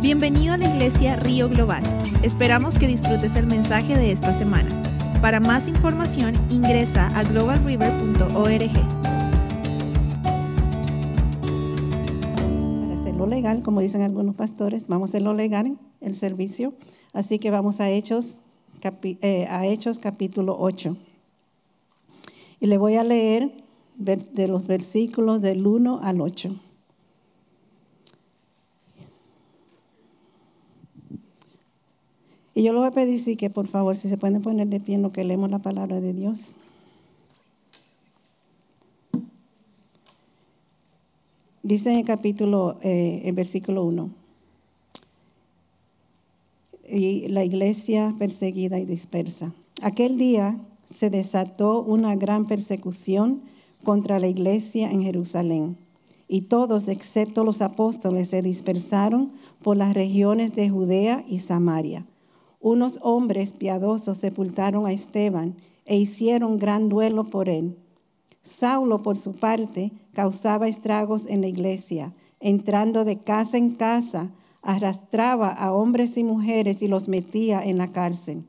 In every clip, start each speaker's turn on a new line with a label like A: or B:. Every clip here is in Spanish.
A: Bienvenido a la iglesia Río Global. Esperamos que disfrutes el mensaje de esta semana. Para más información ingresa a globalriver.org.
B: Para hacerlo legal, como dicen algunos pastores, vamos a hacerlo legal el servicio. Así que vamos a Hechos, eh, a Hechos capítulo 8. Y le voy a leer de los versículos del 1 al 8. Y yo le voy a pedir sí, que por favor, si se pueden poner de pie en lo que leemos la palabra de Dios. Dice en el capítulo, eh, el versículo 1, y la iglesia perseguida y dispersa. Aquel día se desató una gran persecución contra la iglesia en Jerusalén, y todos, excepto los apóstoles, se dispersaron por las regiones de Judea y Samaria unos hombres piadosos sepultaron a Esteban e hicieron gran duelo por él. Saulo, por su parte, causaba estragos en la iglesia, entrando de casa en casa, arrastraba a hombres y mujeres y los metía en la cárcel.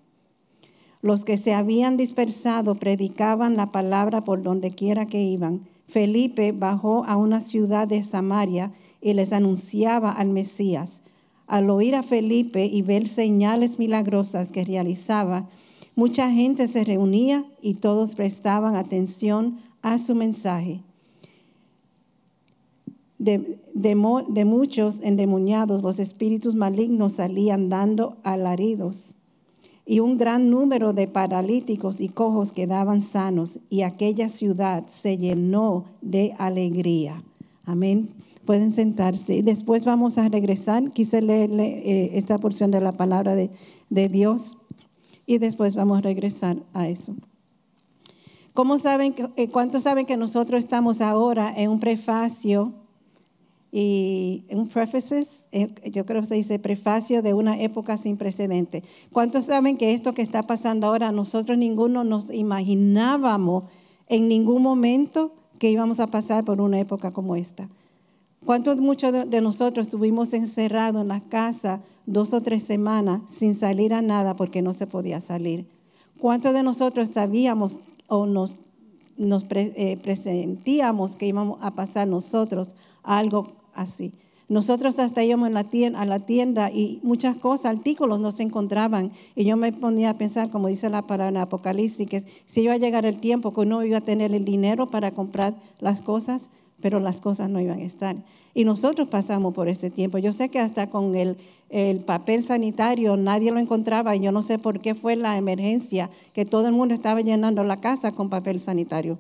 B: Los que se habían dispersado predicaban la palabra por donde quiera que iban. Felipe bajó a una ciudad de Samaria y les anunciaba al Mesías. Al oír a Felipe y ver señales milagrosas que realizaba, mucha gente se reunía y todos prestaban atención a su mensaje. De, muchos endemoniados los espíritus malignos salían dando alaridos y un gran número de paralíticos y cojos quedaban sanos y aquella ciudad se llenó de alegría. Amén. Pueden sentarse. Después vamos a regresar. Quise leerle eh, esta porción de la palabra de, Dios y después vamos a regresar a eso. ¿Cómo saben, eh, ¿Cuántos saben que nosotros estamos ahora en un prefacio y un prefaces, eh, yo creo que se dice prefacio de una época sin precedente? ¿Cuántos saben que esto que está pasando ahora, nosotros ninguno nos imaginábamos en ningún momento que íbamos a pasar por una época como esta? ¿Cuántos muchos de nosotros estuvimos encerrados en la casa dos o tres semanas sin salir a nada porque no se podía salir? ¿Cuántos de nosotros sabíamos o nos, nos eh, presentíamos que íbamos a pasar nosotros algo así? Nosotros hasta íbamos a la tienda y muchas cosas, artículos no se encontraban. Y yo me ponía a pensar, como dice la palabra en Apocalipsis, que si iba a llegar el tiempo que no iba a tener el dinero para comprar las cosas, pero las cosas no iban a estar. Y nosotros pasamos por ese tiempo. Yo sé que hasta con el, papel sanitario nadie lo encontraba y yo no sé por qué fue la emergencia que todo el mundo estaba llenando la casa con papel sanitario.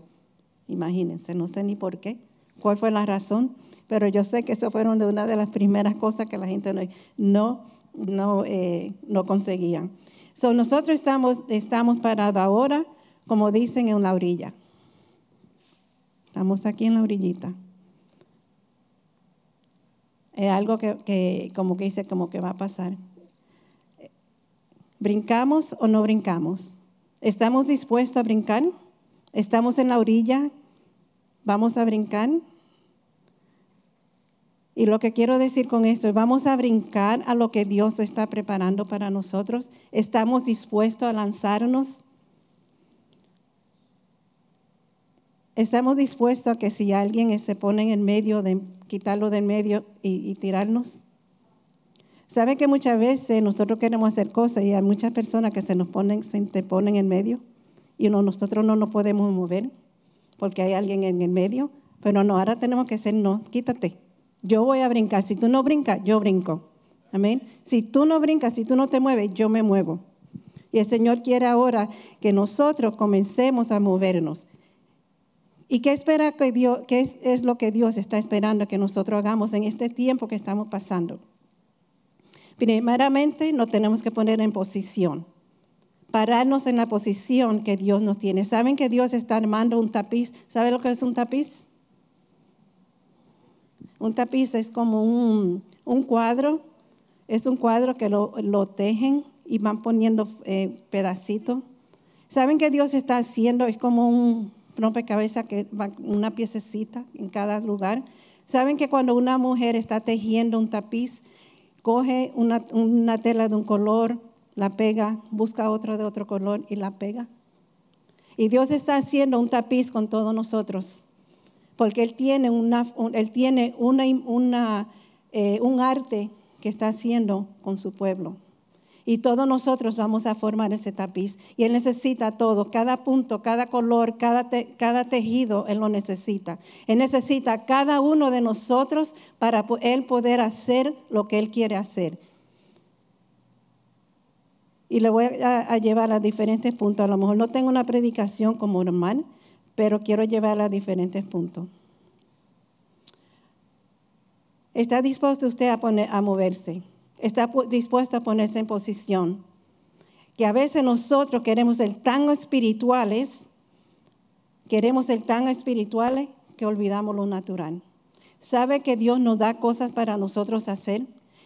B: Imagínense, no sé ni por qué, cuál fue la razón, pero yo sé que eso fueron de una de las primeras cosas que la gente no, no, eh, no conseguían. So, nosotros estamos, estamos parados ahora, como dicen, en la orilla. Estamos aquí en la orillita es algo que, como que dice, como que va a pasar. ¿Brincamos o no brincamos? ¿Estamos dispuestos a brincar? ¿Estamos en la orilla? ¿Vamos a brincar? Y lo que quiero decir con esto es, vamos a brincar a lo que Dios está preparando para nosotros. ¿Estamos dispuestos a lanzarnos? ¿Estamos dispuestos a que si alguien se pone en medio de quitarlo del medio y, tirarnos. ¿Sabe que muchas veces nosotros queremos hacer cosas y hay muchas personas que se nos ponen, se interponen en medio y nosotros no nos podemos mover porque hay alguien en el medio? Pero no, ahora tenemos que ser, no, quítate. Yo voy a brincar. Si tú no brincas, yo brinco. Amén. Si tú no brincas, si tú no te mueves, yo me muevo. Y el Señor quiere ahora que nosotros comencemos a movernos. ¿Y qué espera que Dios, qué es, lo que Dios está esperando que nosotros hagamos en este tiempo que estamos pasando? Primeramente, nos tenemos que poner en posición, pararnos en la posición que Dios nos tiene. ¿Saben que Dios está armando un tapiz? ¿Saben lo que es un tapiz? Un tapiz es como un, cuadro, es un cuadro que lo, tejen y van poniendo eh, pedacitos. ¿Saben que Dios está haciendo? Es como un, rompecabezas que va una piececita en cada lugar. ¿Saben que cuando una mujer está tejiendo un tapiz, coge una, tela de un color, la pega, busca otra de otro color y la pega. Y Dios está haciendo un tapiz con todos nosotros, porque Él tiene, una, él tiene una, eh, un arte que está haciendo con su pueblo. Y todos nosotros vamos a formar ese tapiz. Y Él necesita todo, cada punto, cada color, cada, cada tejido, Él lo necesita. Él necesita cada uno de nosotros para Él poder hacer lo que Él quiere hacer. Y le voy a, llevar a diferentes puntos. A lo mejor no tengo una predicación como normal, pero quiero llevarla a diferentes puntos. ¿Está dispuesto usted a, poner, a moverse? ¿Está dispuesto a ponerse en posición? Que a veces nosotros queremos ser tan espirituales, queremos ser tan espirituales que olvidamos lo natural. ¿Sabe que Dios nos da cosas para nosotros hacer?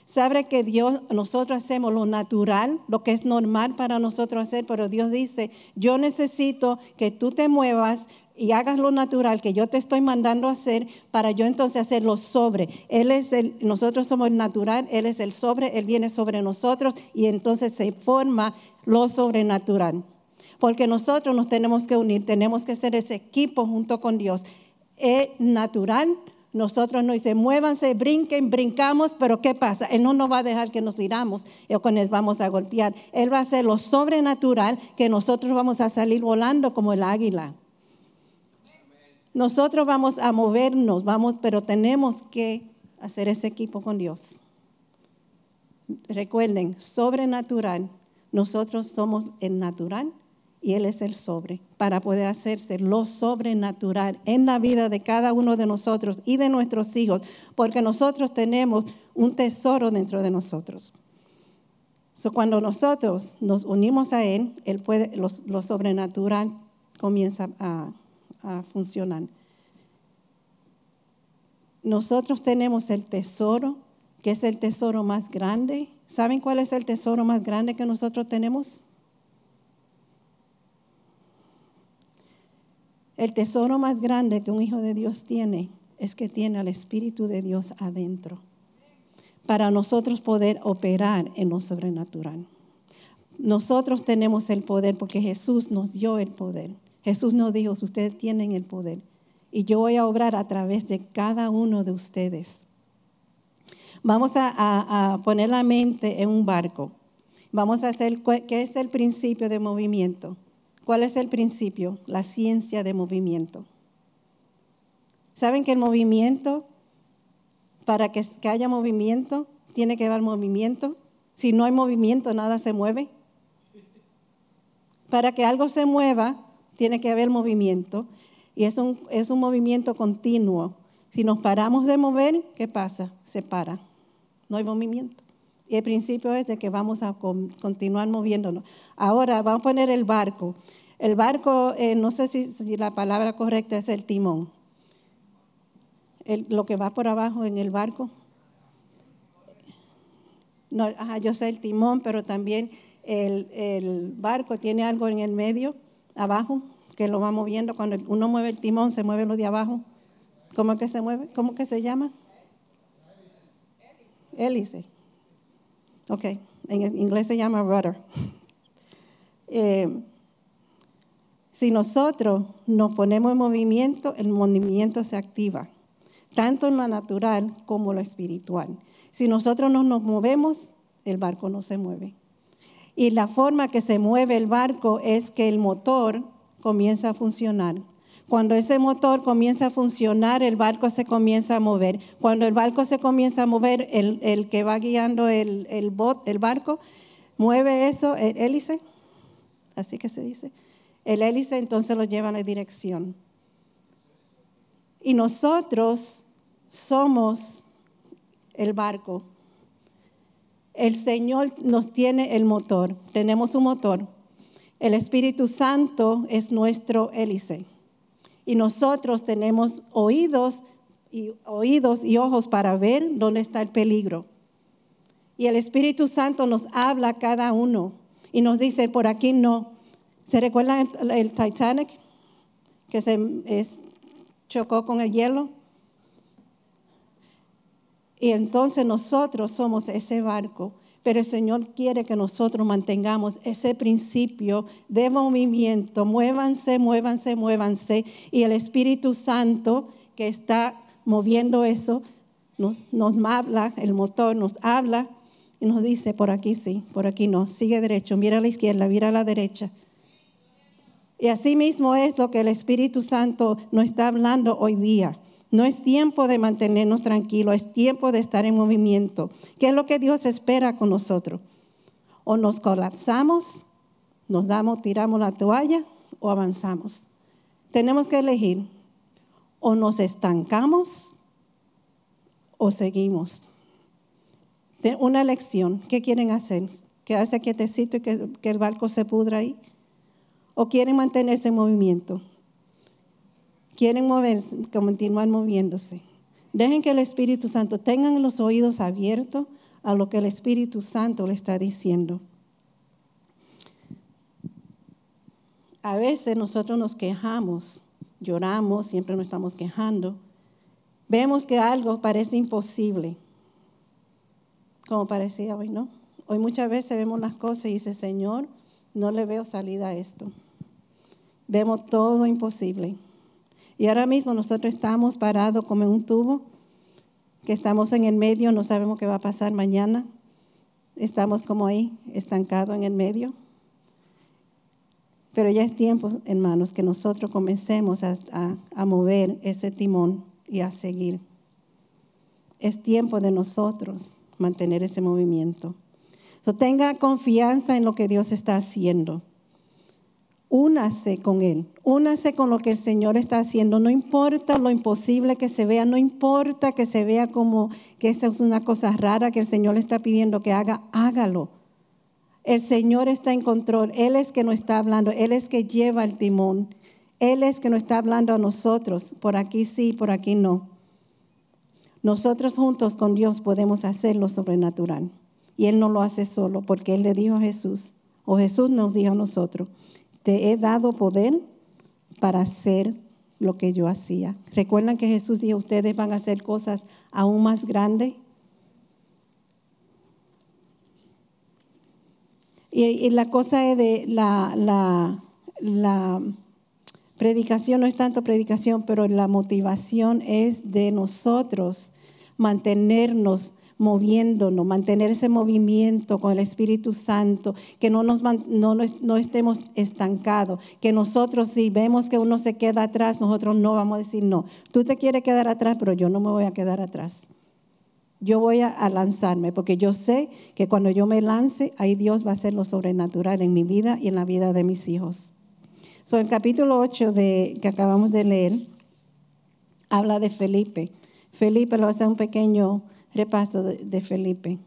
B: Sabe que Dios, nosotros hacemos lo natural, lo que es normal para nosotros hacer, pero Dios dice, yo necesito que tú te muevas y hagas lo natural que yo te estoy mandando hacer para yo entonces hacer lo sobre. Él es el, nosotros somos el natural, Él es el sobre, Él viene sobre nosotros y entonces se forma lo sobrenatural. Porque nosotros nos tenemos que unir, tenemos que ser ese equipo junto con Dios. Es natural, nosotros no dice, muévanse, brinquen, brincamos, pero ¿qué pasa? Él no nos va a dejar que nos tiramos o que nos vamos a golpear. Él va a hacer lo sobrenatural que nosotros vamos a salir volando como el águila. Nosotros vamos a movernos, vamos, pero tenemos que hacer ese equipo con Dios. Recuerden, sobrenatural, nosotros somos el natural y Él es el sobre, para poder hacerse lo sobrenatural en la vida de cada uno de nosotros y de nuestros hijos, porque nosotros tenemos un tesoro dentro de nosotros. cuando nosotros nos unimos a Él, él puede, lo, sobrenatural comienza a, a funcionar. Nosotros tenemos el tesoro, que es el tesoro más grande. ¿Saben cuál es el tesoro más grande que nosotros tenemos? El tesoro más grande que un hijo de Dios tiene es que tiene al Espíritu de Dios adentro para nosotros poder operar en lo sobrenatural. Nosotros tenemos el poder porque Jesús nos dio el poder. Jesús nos dijo, ustedes tienen el poder y yo voy a obrar a través de cada uno de ustedes. Vamos a, poner la mente en un barco. Vamos a hacer, ¿qué es el principio de movimiento? ¿Cuál es el principio? La ciencia de movimiento. ¿Saben que el movimiento, para que, haya movimiento, tiene que haber movimiento? Si no hay movimiento, nada se mueve. Para que algo se mueva, tiene que haber movimiento. Y es un, es un movimiento continuo. Si nos paramos de mover, ¿qué pasa? Se para. No hay movimiento. Y el principio es de que vamos a continuar moviéndonos. Ahora vamos a poner el barco. El barco, eh, no sé si, la palabra correcta es el timón. lo que va por abajo en el barco. No, yo sé el timón, pero también el, el, barco tiene algo en el medio, abajo, que lo va moviendo. Cuando uno mueve el timón, se mueve lo de abajo. ¿Cómo que se mueve? ¿Cómo que se llama? Hélice. Ok, en inglés se llama rudder. Eh, si nosotros nos ponemos en movimiento, el movimiento se activa, tanto en lo natural como en lo espiritual. Si nosotros no nos movemos, el barco no se mueve. Y la forma que se mueve el barco es que el motor comienza a funcionar. Cuando ese motor comienza a funcionar, el barco se comienza a mover. Cuando el barco se comienza a mover, el, que va guiando el, el, el barco mueve eso, el hélice, así que se dice. El hélice entonces lo lleva en la dirección. Y nosotros somos el barco. El Señor nos tiene el motor, tenemos un motor. El Espíritu Santo es nuestro hélice. Y nosotros tenemos oídos y, oídos y ojos para ver dónde está el peligro. Y el Espíritu Santo nos habla a cada uno y nos dice, por aquí no. ¿Se recuerdan el, Titanic que se chocó con el hielo? Y entonces nosotros somos ese barco, pero el Señor quiere que nosotros mantengamos ese principio de movimiento. Muévanse, muévanse, muévanse. Y el Espíritu Santo que está moviendo eso nos, habla, el motor nos habla y nos dice, por aquí sí, por aquí no, sigue derecho, mira a la izquierda, mira a la derecha. Y así mismo es lo que el Espíritu Santo nos está hablando hoy día. No es tiempo de mantenernos tranquilos, es tiempo de estar en movimiento. ¿Qué es lo que Dios espera con nosotros? O nos colapsamos, nos damos, tiramos la toalla o avanzamos. Tenemos que elegir. O nos estancamos o seguimos. Una elección. ¿Qué quieren hacer? ¿Quedarse quietecito y que, que el barco se pudra ahí? o quieren mantenerse en movimiento. Quieren moverse, continuar moviéndose. Dejen que el Espíritu Santo tengan los oídos abiertos a lo que el Espíritu Santo le está diciendo. A veces nosotros nos quejamos, lloramos, siempre nos estamos quejando. Vemos que algo parece imposible, como parecía hoy, ¿no? Hoy muchas veces vemos las cosas y dice, Señor, no le veo salida a esto. Vemos todo imposible. Y ahora mismo nosotros estamos parados como en un tubo, que estamos en el medio, no sabemos qué va a pasar mañana. Estamos como ahí, estancados en el medio. Pero ya es tiempo, hermanos, que nosotros comencemos a, mover ese timón y a seguir. Es tiempo de nosotros mantener ese movimiento tenga confianza en lo que Dios está haciendo. Únase con Él, únase con lo que el Señor está haciendo. No importa lo imposible que se vea, no importa que se vea como que esa es una cosa rara que el Señor le está pidiendo que haga, hágalo. El Señor está en control, Él es que nos está hablando, Él es que lleva el timón, Él es que nos está hablando a nosotros, por aquí sí, por aquí no. Nosotros juntos con Dios podemos hacer lo sobrenatural. Y Él no lo hace solo porque Él le dijo a Jesús, o Jesús nos dijo a nosotros, te he dado poder para hacer lo que yo hacía. ¿Recuerdan que Jesús dijo, ustedes van a hacer cosas aún más grandes? Y, la cosa es de la, la, la predicación, no es tanto predicación, pero la motivación es de nosotros mantenernos moviéndonos, mantener ese movimiento con el Espíritu Santo, que no, nos, no, estemos estancados, que nosotros si vemos que uno se queda atrás, nosotros no vamos a decir no. Tú te quieres quedar atrás, pero yo no me voy a quedar atrás. Yo voy a, lanzarme, porque yo sé que cuando yo me lance, ahí Dios va a hacer lo sobrenatural en mi vida y en la vida de mis hijos. So, el capítulo 8 de, que acabamos de leer habla de Felipe. Felipe lo hace un pequeño repaso de, Felipe.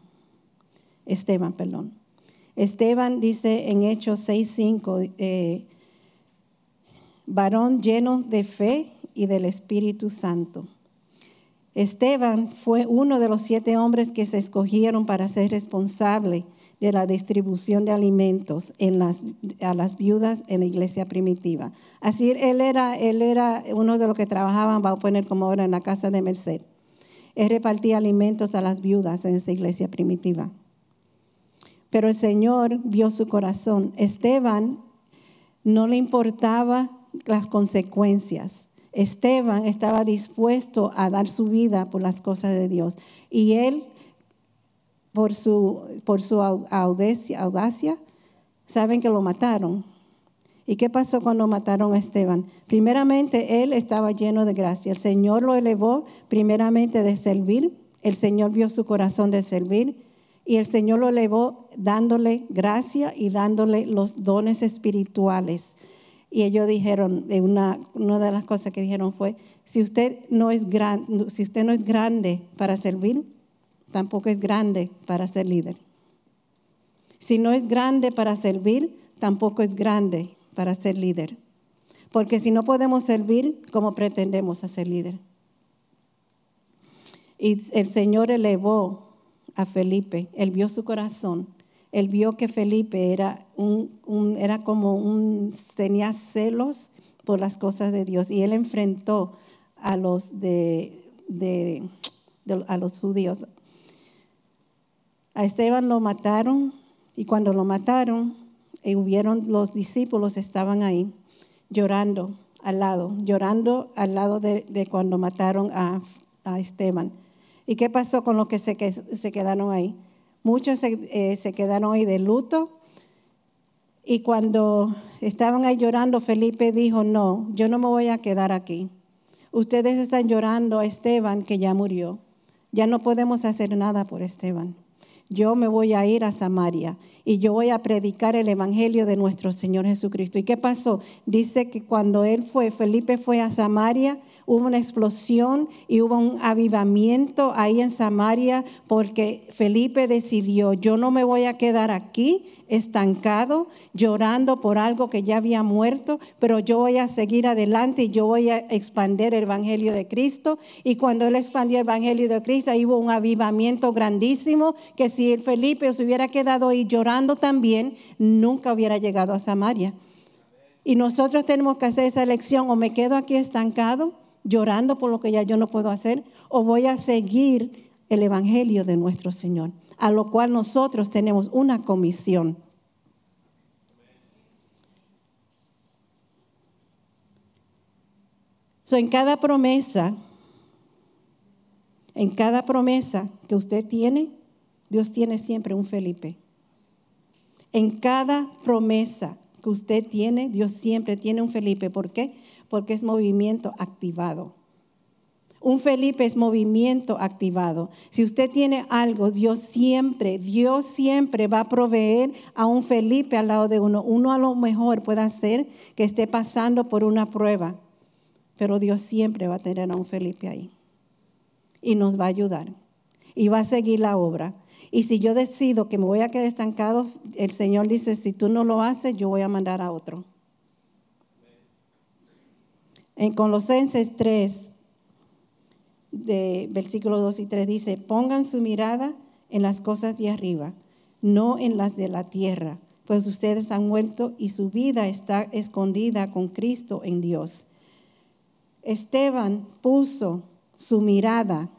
B: Esteban, perdón. Esteban dice en Hechos 6:5, eh, varón lleno de fe y del Espíritu Santo. Esteban fue uno de los siete hombres que se escogieron para ser responsable de la distribución de alimentos a las viudas en la iglesia primitiva. Así él era, él era uno de los que trabajaban, va a poner como ahora en la casa de Merced. Él repartía alimentos a las viudas en esa iglesia primitiva. Pero el Señor vio su corazón. Esteban no le importaba las consecuencias. Esteban estaba dispuesto a dar su vida por las cosas de Dios. Y él, por su, por su audacia, audacia, saben que lo mataron. ¿Y qué pasó cuando mataron a Esteban? Primeramente, él estaba lleno de gracia. El Señor lo elevó primeramente de servir. El Señor vio su corazón de servir. Y el Señor lo elevó dándole gracia y dándole los dones espirituales. Y ellos dijeron, una, una de las cosas que dijeron fue, si usted, no es gran, si usted no es grande para servir, tampoco es grande para ser líder. Si no es grande para servir, tampoco es grande para ser líder. Porque si no podemos servir, ¿cómo pretendemos ser líder? Y el Señor elevó a Felipe, él vio su corazón, él vio que Felipe era, un, era como un, tenía celos por las cosas de Dios y él enfrentó a los de, de a los judíos. A Esteban lo mataron y cuando lo mataron, y hubieron los discípulos estaban ahí llorando al lado, llorando al lado de, cuando mataron a, Esteban. ¿Y qué pasó con los que se, quedaron ahí? Muchos se, eh, se quedaron ahí de luto. Y cuando estaban ahí llorando, Felipe dijo, no, yo no me voy a quedar aquí. Ustedes están llorando a Esteban que ya murió. Ya no podemos hacer nada por Esteban yo me voy a ir a Samaria y yo voy a predicar el Evangelio de nuestro Señor Jesucristo. ¿Y qué pasó? Dice que cuando él fue, Felipe fue a Samaria, hubo una explosión y hubo un avivamiento ahí en Samaria porque Felipe decidió, yo no me voy a quedar aquí estancado, llorando por algo que ya había muerto, pero yo voy a seguir adelante y yo voy a expandir el Evangelio de Cristo. Y cuando él expandió el Evangelio de Cristo, hubo un avivamiento grandísimo, que si el Felipe se hubiera quedado ahí llorando también, nunca hubiera llegado a Samaria. Y nosotros tenemos que hacer esa elección, o me quedo aquí estancado, llorando por lo que ya yo no puedo hacer, o voy a seguir el Evangelio de nuestro Señor a lo cual nosotros tenemos una comisión. en cada promesa, en cada promesa que usted tiene, Dios tiene siempre un Felipe. En cada promesa que usted tiene, Dios siempre tiene un Felipe. ¿Por qué? Porque es movimiento activado. Un Felipe es movimiento activado. Si usted tiene algo, Dios siempre, Dios siempre va a proveer a un Felipe al lado de uno. Uno a lo mejor puede ser que esté pasando por una prueba, pero Dios siempre va a tener a un Felipe ahí. Y nos va a ayudar. Y va a seguir la obra. Y si yo decido que me voy a quedar estancado, el Señor dice, si tú no lo haces, yo voy a mandar a otro. En Colosenses 3, de versículos 2 y 3 dice, pongan su mirada en las cosas de arriba, no en las de la tierra, pues ustedes han muerto y su vida está escondida con Cristo en Dios. Esteban puso su mirada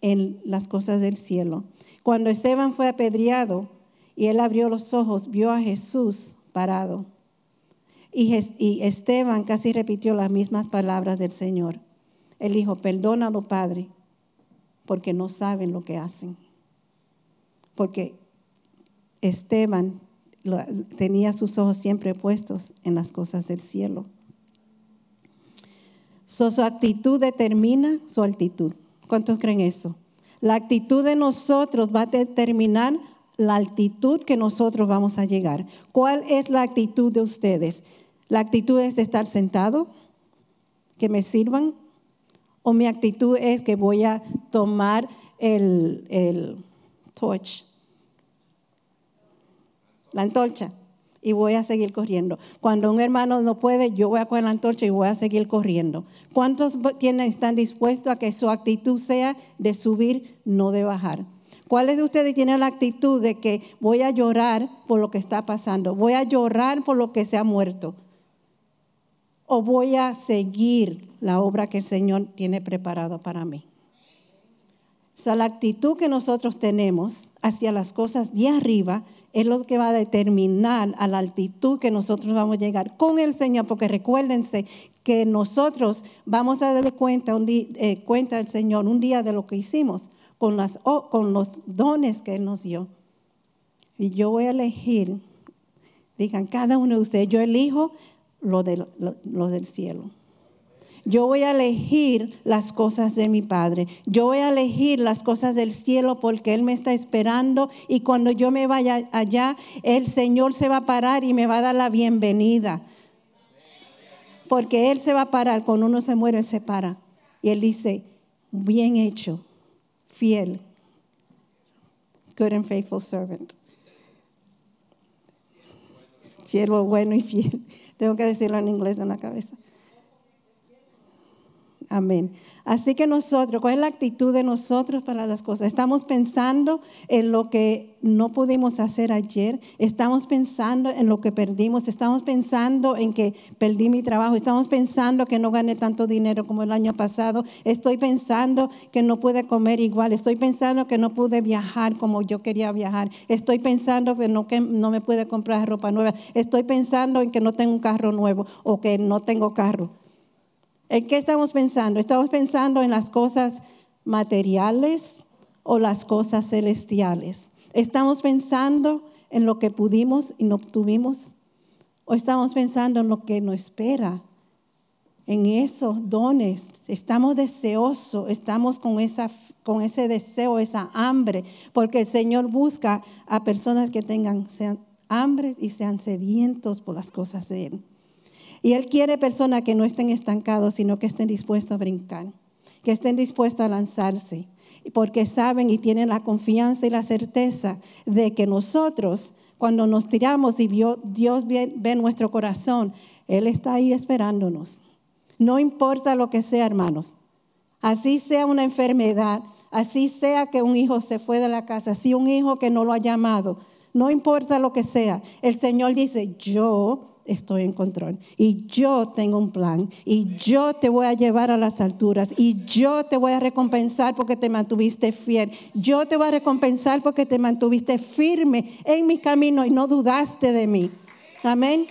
B: en las cosas del cielo. Cuando Esteban fue apedreado y él abrió los ojos, vio a Jesús parado. Y Esteban casi repitió las mismas palabras del Señor. Él dijo, perdónalo, Padre, porque no saben lo que hacen. Porque Esteban tenía sus ojos siempre puestos en las cosas del cielo. su actitud determina su altitud. ¿Cuántos creen eso? La actitud de nosotros va a determinar la altitud que nosotros vamos a llegar. ¿Cuál es la actitud de ustedes? ¿La actitud es de estar sentado? ¿Que me sirvan? O mi actitud es que voy a tomar el, el torch, la antorcha, y voy a seguir corriendo. Cuando un hermano no puede, yo voy a coger la antorcha y voy a seguir corriendo. ¿Cuántos tienen, están dispuestos a que su actitud sea de subir, no de bajar? ¿Cuáles de ustedes tienen la actitud de que voy a llorar por lo que está pasando? Voy a llorar por lo que se ha muerto. O voy a seguir la obra que el Señor tiene preparado para mí. O sea, la actitud que nosotros tenemos hacia las cosas de arriba es lo que va a determinar a la altitud que nosotros vamos a llegar con el Señor, porque recuérdense que nosotros vamos a darle cuenta, eh, cuenta al Señor un día de lo que hicimos con, las, con los dones que Él nos dio. Y yo voy a elegir, digan cada uno de ustedes, yo elijo lo del cielo. Yo voy a elegir las cosas de mi Padre. Yo voy a elegir las cosas del cielo porque Él me está esperando y cuando yo me vaya allá, el Señor se va a parar y me va a dar la bienvenida. Porque Él se va a parar, cuando uno se muere, se para. Y Él dice, bien hecho, fiel, good and faithful servant. Siervo bueno y fiel. Tengo que decirlo en inglés en la cabeza. Amén. Así que nosotros, ¿cuál es la actitud de nosotros para las cosas? Estamos pensando en lo que no pudimos hacer ayer, estamos pensando en lo que perdimos, estamos pensando en que perdí mi trabajo, estamos pensando que no gané tanto dinero como el año pasado, estoy pensando que no pude comer igual, estoy pensando que no pude viajar como yo quería viajar, estoy pensando que no, que no me pude comprar ropa nueva, estoy pensando en que no tengo un carro nuevo o que no tengo carro. ¿En qué estamos pensando? ¿Estamos pensando en las cosas materiales o las cosas celestiales? ¿Estamos pensando en lo que pudimos y no obtuvimos? ¿O estamos pensando en lo que nos espera? En esos dones. Estamos deseosos, estamos con, esa, con ese deseo, esa hambre, porque el Señor busca a personas que tengan hambre y sean sedientos por las cosas de Él. Y Él quiere personas que no estén estancados, sino que estén dispuestos a brincar, que estén dispuestos a lanzarse, porque saben y tienen la confianza y la certeza de que nosotros, cuando nos tiramos y Dios ve, nuestro corazón, Él está ahí esperándonos. No importa lo que sea, hermanos. Así sea una enfermedad, así sea que un hijo se fue de la casa, así un hijo que no lo ha llamado, no importa lo que sea. El Señor dice, yo estoy en control. Y yo tengo un plan. Y yo te voy a llevar a las alturas. Y yo te voy a recompensar porque te mantuviste fiel. Yo te voy a recompensar porque te mantuviste firme en mi camino y no dudaste de mí. Amén.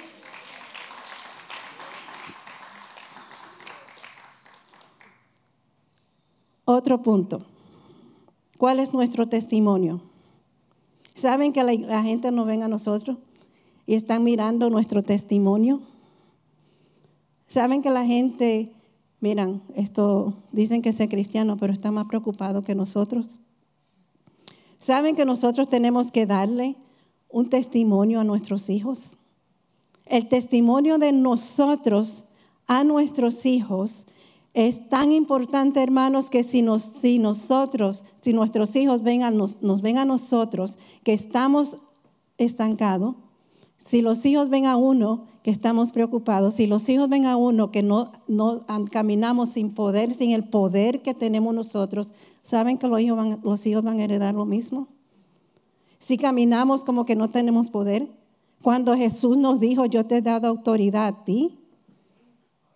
B: Otro punto. ¿Cuál es nuestro testimonio? ¿Saben que la, gente no ven a nosotros? Y están mirando nuestro testimonio. Saben que la gente, miran, esto dicen que es cristiano, pero está más preocupado que nosotros. Saben que nosotros tenemos que darle un testimonio a nuestros hijos. El testimonio de nosotros a nuestros hijos es tan importante, hermanos, que si, nosotros, si nuestros hijos nos, nos ven a nosotros que estamos estancados, si los hijos ven a uno que estamos preocupados, si los hijos ven a uno que no, no caminamos sin poder, sin el poder que tenemos nosotros, ¿saben que los hijos, van, a heredar lo mismo? Si caminamos como que no tenemos poder, cuando Jesús nos dijo, yo te he dado autoridad a ti,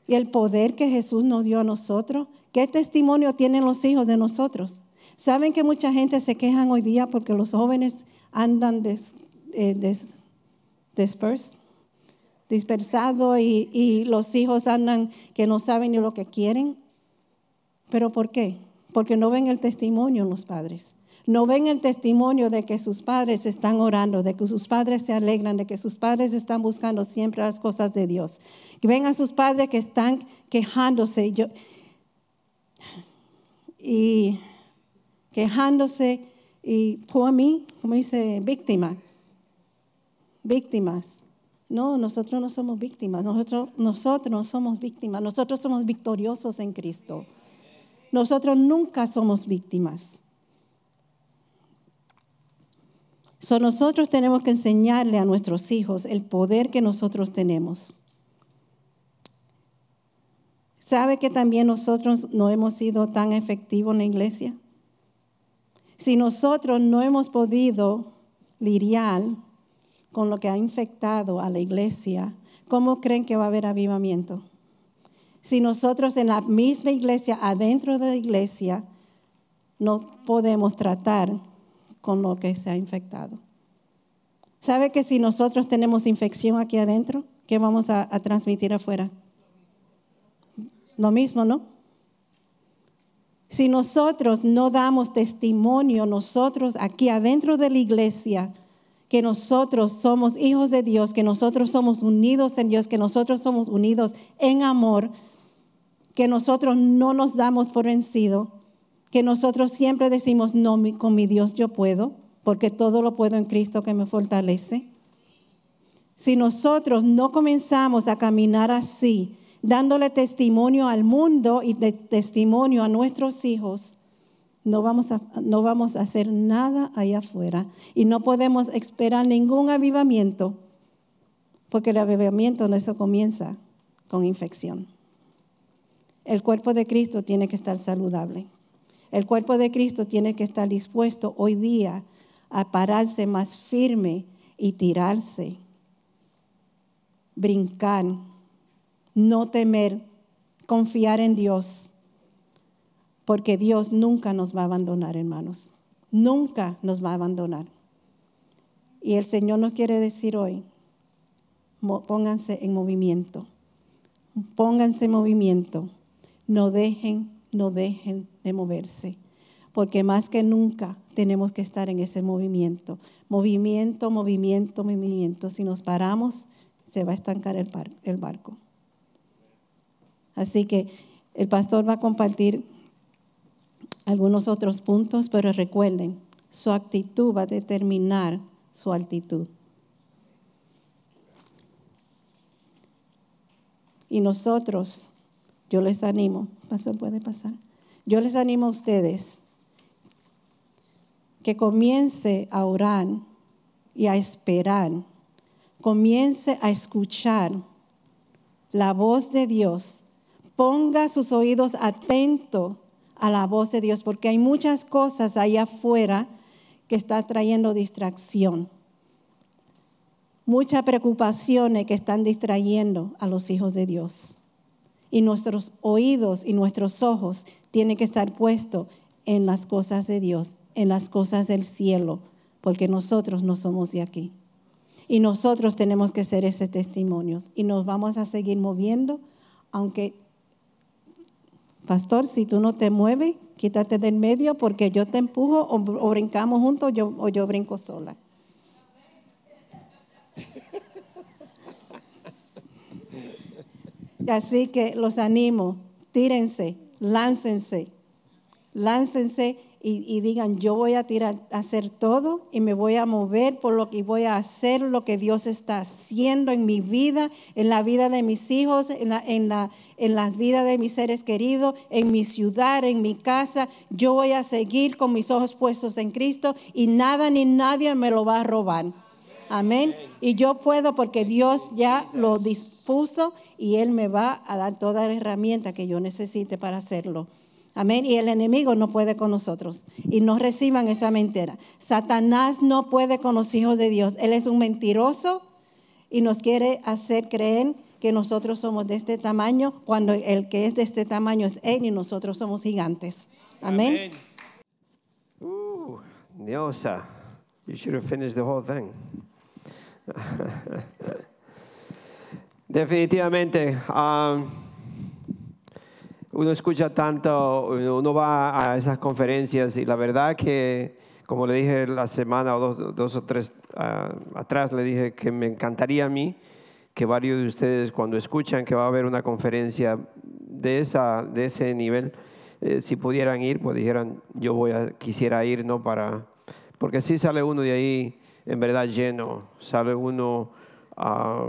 B: y el poder que Jesús nos dio a nosotros, ¿qué testimonio tienen los hijos de nosotros? ¿Saben que mucha gente se quejan hoy día porque los jóvenes andan des, eh, dispersed, dispersado y, los hijos andan que no saben ni lo que quieren. ¿Pero por qué? Porque no ven el testimonio en los padres. No ven el testimonio de que sus padres están orando, de que sus padres se alegran, de que sus padres están buscando siempre las cosas de Dios. Que ven a sus padres que están quejándose yo, y quejándose y por mí, como dice, víctima víctimas. No, nosotros no somos víctimas, nosotros, nosotros no somos víctimas, nosotros somos victoriosos en Cristo. Nosotros nunca somos víctimas. So, nosotros tenemos que enseñarle a nuestros hijos el poder que nosotros tenemos. ¿Sabe que también nosotros no hemos sido tan efectivos en la iglesia? Si nosotros no hemos podido lidiar con lo que ha infectado a la iglesia, ¿cómo creen que va a haber avivamiento? Si nosotros en la misma iglesia, adentro de la iglesia, no podemos tratar con lo que se ha infectado. ¿Sabe que si nosotros tenemos infección aquí adentro, qué vamos a, transmitir afuera? Lo mismo, ¿no? Si nosotros no damos testimonio, nosotros aquí adentro de la iglesia, que nosotros somos hijos de Dios, que nosotros somos unidos en Dios, que nosotros somos unidos en amor, que nosotros no nos damos por vencido, que nosotros siempre decimos, no, con mi Dios yo puedo, porque todo lo puedo en Cristo que me fortalece. Si nosotros no comenzamos a caminar así, dándole testimonio al mundo y testimonio a nuestros hijos, no vamos, a, no vamos a hacer nada allá afuera y no podemos esperar ningún avivamiento, porque el avivamiento no eso comienza con infección. El cuerpo de Cristo tiene que estar saludable. El cuerpo de Cristo tiene que estar dispuesto hoy día a pararse más firme y tirarse, brincar, no temer, confiar en Dios, porque Dios nunca nos va a abandonar, hermanos. Nunca nos va a abandonar. Y el Señor nos quiere decir hoy, pónganse en movimiento, pónganse en movimiento, no dejen, no dejen de moverse, porque más que nunca tenemos que estar en ese movimiento, movimiento, movimiento, movimiento. Si nos paramos, se va a estancar el, barco. Así que el pastor va a compartir algunos otros puntos, pero recuerden, su actitud va a determinar su altitud. Y nosotros, yo les animo, pastor puede pasar, yo les animo a ustedes que comience a orar y a esperar, comience a escuchar la voz de Dios, ponga sus oídos atentos a la voz de Dios, porque hay muchas cosas ahí afuera que está trayendo distracción. Muchas preocupaciones que están distrayendo a los hijos de Dios. Y nuestros oídos y nuestros ojos tienen que estar puestos en las cosas de Dios, en las cosas del cielo, porque nosotros no somos de aquí. Y nosotros tenemos que ser ese testimonio. Y nos vamos a seguir moviendo, aunque, pastor, si tú no te mueves, quítate del medio porque yo te empujo o, brincamos juntos yo, o yo brinco sola. Así que los animo, tírense, láncense, láncense y, digan, yo voy a tirar, hacer todo y me voy a mover por lo que voy a hacer lo que Dios está haciendo en mi vida, en la vida de mis hijos, en la, en la, en la vida de mis seres queridos, en mi ciudad, en mi casa. Yo voy a seguir con mis ojos puestos en Cristo y nada ni nadie me lo va a robar. Amén. Y yo puedo porque Dios ya lo dispuso y Él me va a dar toda la herramienta que yo necesite para hacerlo. Amén. Y el enemigo no puede con nosotros. Y no reciban esa mentira. Satanás no puede con los hijos de Dios. Él es un mentiroso y nos quiere hacer creer que nosotros somos de este tamaño cuando el que es de este tamaño es Él y nosotros somos gigantes. Amén.
C: Uh, Diosa, you should have finished the whole thing. Definitivamente. Um, uno escucha tanto, uno va a esas conferencias y la verdad que, como le dije la semana o dos, o tres ah, atrás, le dije que me encantaría a mí que varios de ustedes cuando escuchan que va a haber una conferencia de, esa, de ese nivel, eh, si pudieran ir, pues dijeran, yo voy a, quisiera ir, ¿no? Para, porque si sale uno de ahí en verdad lleno, sale uno... ah,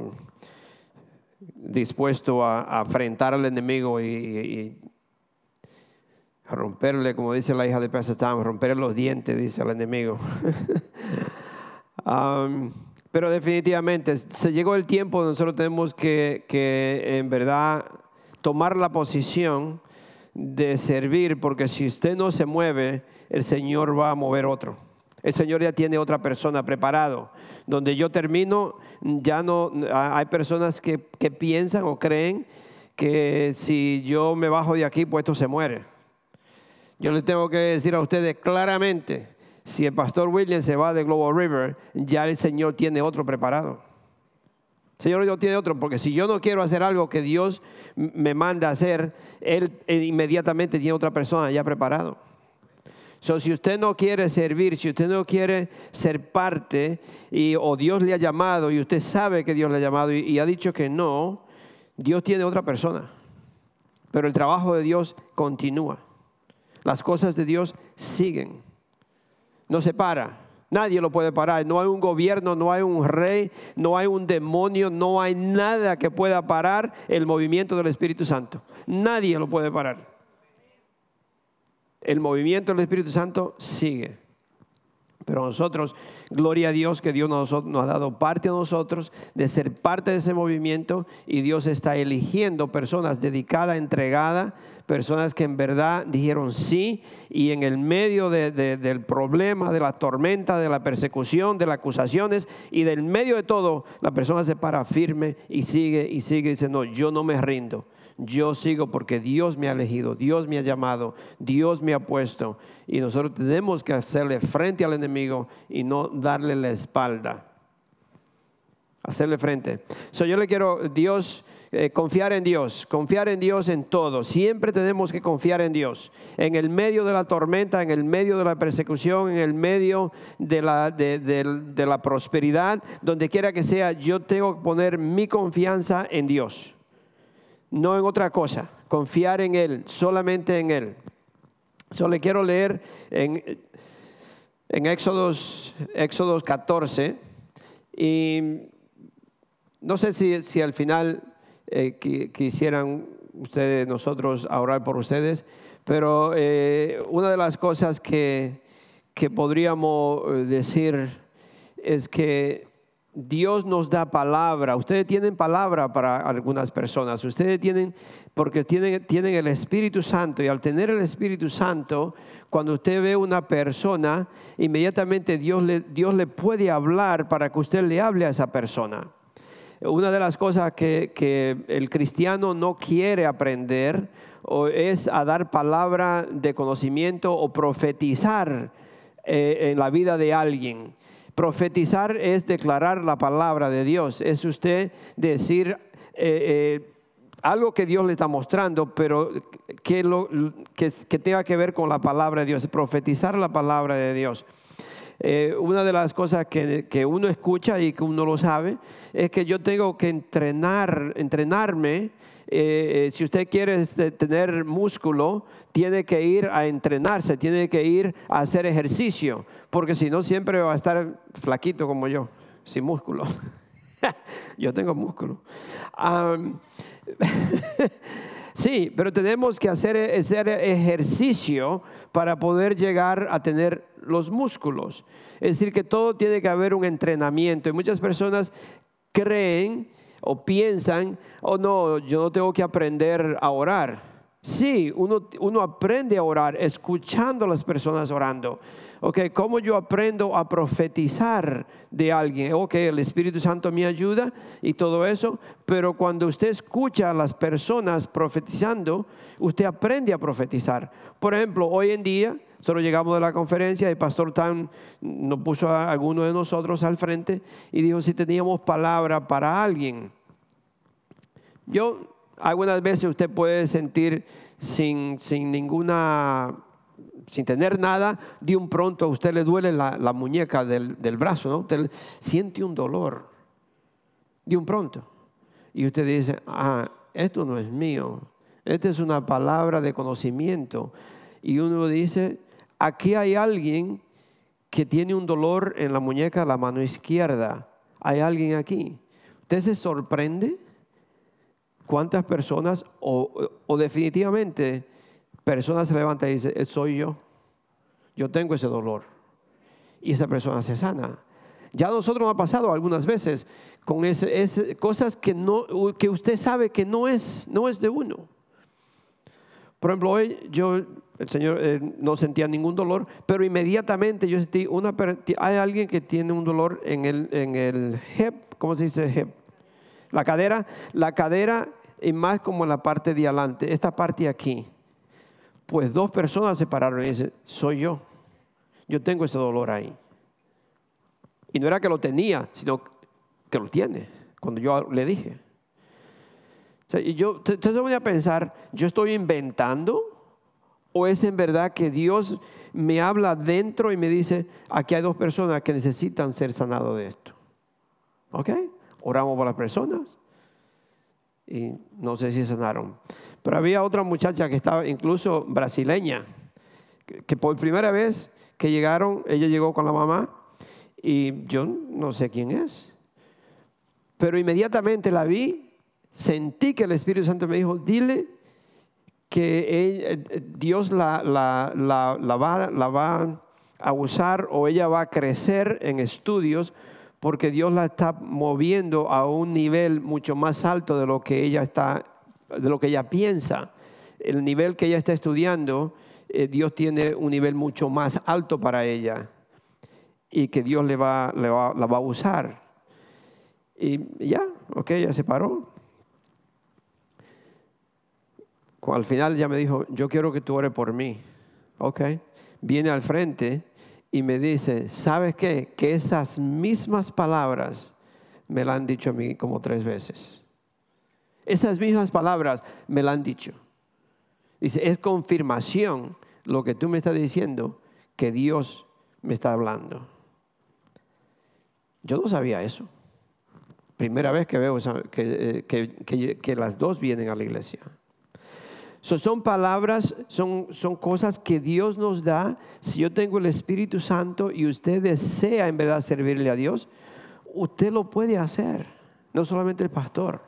C: dispuesto a, enfrentar al enemigo y, a romperle, como dice la hija de Pesacham, romperle los dientes, dice el enemigo. pero definitivamente se llegó el tiempo donde nosotros tenemos que, que en verdad tomar la posición de servir, porque si usted no se mueve, el Señor va a mover otro. El Señor ya tiene otra persona preparado. Donde yo termino, ya no hay personas que, piensan o creen que si yo me bajo de aquí, pues esto se muere. Yo le tengo que decir a ustedes claramente, si el pastor William se va de Global River, ya el Señor tiene otro preparado. El Señor no tiene otro, porque si yo no quiero hacer algo que Dios me manda hacer, Él inmediatamente tiene otra persona ya preparado si usted no quiere servir, si usted no quiere ser parte y, o Dios le ha llamado y usted sabe que Dios le ha llamado y ha dicho que no, Dios tiene otra persona. Pero el trabajo de Dios continúa. Las cosas de Dios siguen. No se para. Nadie lo puede parar. No hay un gobierno, no hay un rey, no hay un demonio, no hay nada que pueda parar el movimiento del Espíritu Santo. Nadie lo puede parar el movimiento del Espíritu Santo sigue. Pero nosotros, gloria a Dios que Dios nos, nos, ha dado parte a nosotros de ser parte de ese movimiento y Dios está eligiendo personas dedicadas, entregadas, personas que en verdad dijeron sí y en el medio de, de, del problema, de la tormenta, de la persecución, de las acusaciones y del medio de todo, la persona se para firme y sigue y sigue y dice, no, yo no me rindo yo sigo porque Dios me ha elegido, Dios me ha llamado, Dios me ha puesto. Y nosotros tenemos que hacerle frente al enemigo y no darle la espalda. Hacerle frente. So, yo le quiero, Dios, eh, confiar en Dios, confiar en Dios en todo. Siempre tenemos que confiar en Dios. En el medio de la tormenta, en el medio de la persecución, en el medio de la, de, de la prosperidad, donde quiera que sea, yo tengo que poner mi confianza en Dios no en otra cosa, confiar en Él, solamente en Él. Solo le quiero leer en, en Éxodos, 14 y no sé si, si al final eh, quisieran ustedes, nosotros, orar por ustedes, pero eh, una de las cosas que, que podríamos eh, decir es que Dios nos da palabra. Ustedes tienen palabra para algunas personas. Ustedes tienen, porque tienen, tienen el Espíritu Santo. Y al tener el Espíritu Santo, cuando usted ve una persona, inmediatamente Dios le, Dios le puede hablar para que usted le hable a esa persona. Una de las cosas que, que el cristiano no quiere aprender es a dar palabra de conocimiento o profetizar eh, en la vida de alguien. Profetizar es declarar la palabra de Dios, es usted decir eh, eh, algo que Dios le está mostrando, pero que, tenga que ver con la palabra de Dios, profetizar la palabra de Dios. Eh, una de las cosas que, que, uno escucha y que uno lo sabe es que yo tengo que entrenar, entrenarme eh, si usted quiere este, tener músculo, tiene que ir a entrenarse, tiene que ir a hacer ejercicio, porque si no siempre va a estar flaquito como yo, sin músculo. yo tengo músculo. sí, pero tenemos que hacer, hacer ejercicio para poder llegar a tener los músculos. Es decir, que todo tiene que haber un entrenamiento. Y muchas personas creen o piensan, oh no, yo no tengo que aprender a orar. Sí, uno, uno aprende a orar escuchando a las personas orando. Ok, ¿cómo yo aprendo a profetizar de alguien? Ok, el Espíritu Santo me ayuda y todo eso, pero cuando usted escucha a las personas profetizando, usted aprende a profetizar. Por ejemplo, hoy en día, solo llegamos de la conferencia y Pastor Tan nos puso a alguno de nosotros al frente y dijo si teníamos palabra para alguien. Yo, algunas veces usted puede sentir sin, sin ninguna sin tener nada, de un pronto a usted le duele la, la muñeca del, del, brazo, ¿no? Usted siente un dolor, de un pronto. Y usted dice, ah, esto no es mío, esta es una palabra de conocimiento. Y uno dice, aquí hay alguien que tiene un dolor en la muñeca la mano izquierda. Hay alguien aquí. Usted se sorprende cuántas personas o, definitivamente personas se levantan y dicen, eh, soy yo, yo tengo ese dolor. Y esa persona se sana. Ya a nosotros nos ha pasado algunas veces con cosas que, no, que usted sabe que no es, no es de uno. Por ejemplo, hoy yo, el Señor eh, no sentía ningún dolor, pero inmediatamente yo sentí una, hay alguien que tiene un dolor en el, en el hip, ¿cómo se dice hip? La cadera, la cadera y más como la parte de adelante, esta parte aquí. Pues dos personas se pararon y dicen, soy yo. Yo tengo ese dolor ahí. Y no era que lo tenía, sino que lo tiene, cuando yo le dije. y yo, entonces voy a pensar, ¿yo estoy inventando? ¿O es en verdad que Dios me habla dentro y me dice, aquí hay dos personas que necesitan ser sanados de esto? ¿Ok? Oramos por las personas y no sé si sanaron. Pero había otra muchacha que estaba incluso brasileña, que, por primera vez que llegaron, ella llegó con la mamá y yo no sé quién es. Pero inmediatamente la vi, sentí que el Espíritu Santo me dijo, dile que eh, Dios la, la, la, va, la va a usar o ella va a crecer en estudios porque Dios la está moviendo a un nivel mucho más alto de lo que ella está, de lo que ella piensa. El nivel que ella está estudiando, eh, Dios tiene un nivel mucho más alto para ella y que Dios le va, le va, la va a usar. Y ya, ok, ya se paró. Al final ya me dijo, yo quiero que tú ores por mí. Ok, viene al frente y me dice, ¿sabes qué? Que esas mismas palabras me las han dicho a mí como tres veces. Esas mismas palabras me las han dicho. Dice, es confirmación lo que tú me estás diciendo que Dios me está hablando. Yo no sabía eso. Primera vez que veo que, que, que las dos vienen a la iglesia son palabras, son, son cosas que Dios nos da. Si yo tengo el Espíritu Santo y usted desea en verdad servirle a Dios, usted lo puede hacer, no solamente el pastor.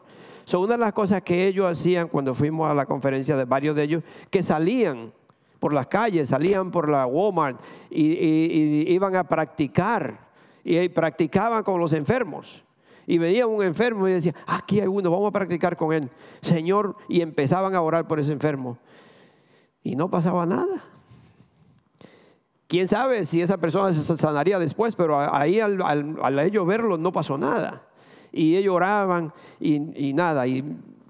C: Son una de las cosas que ellos hacían cuando fuimos a la conferencia de varios de ellos, que salían por las calles, salían por la Walmart y iban a practicar y practicaban con los enfermos. Y venía un enfermo y decía, aquí hay uno, vamos a practicar con él. Señor, y empezaban a orar por ese enfermo. Y no pasaba nada. Quién sabe si esa persona se sanaría después, pero ahí al, al, ellos verlo no pasó nada. Y ellos oraban y, nada. Y,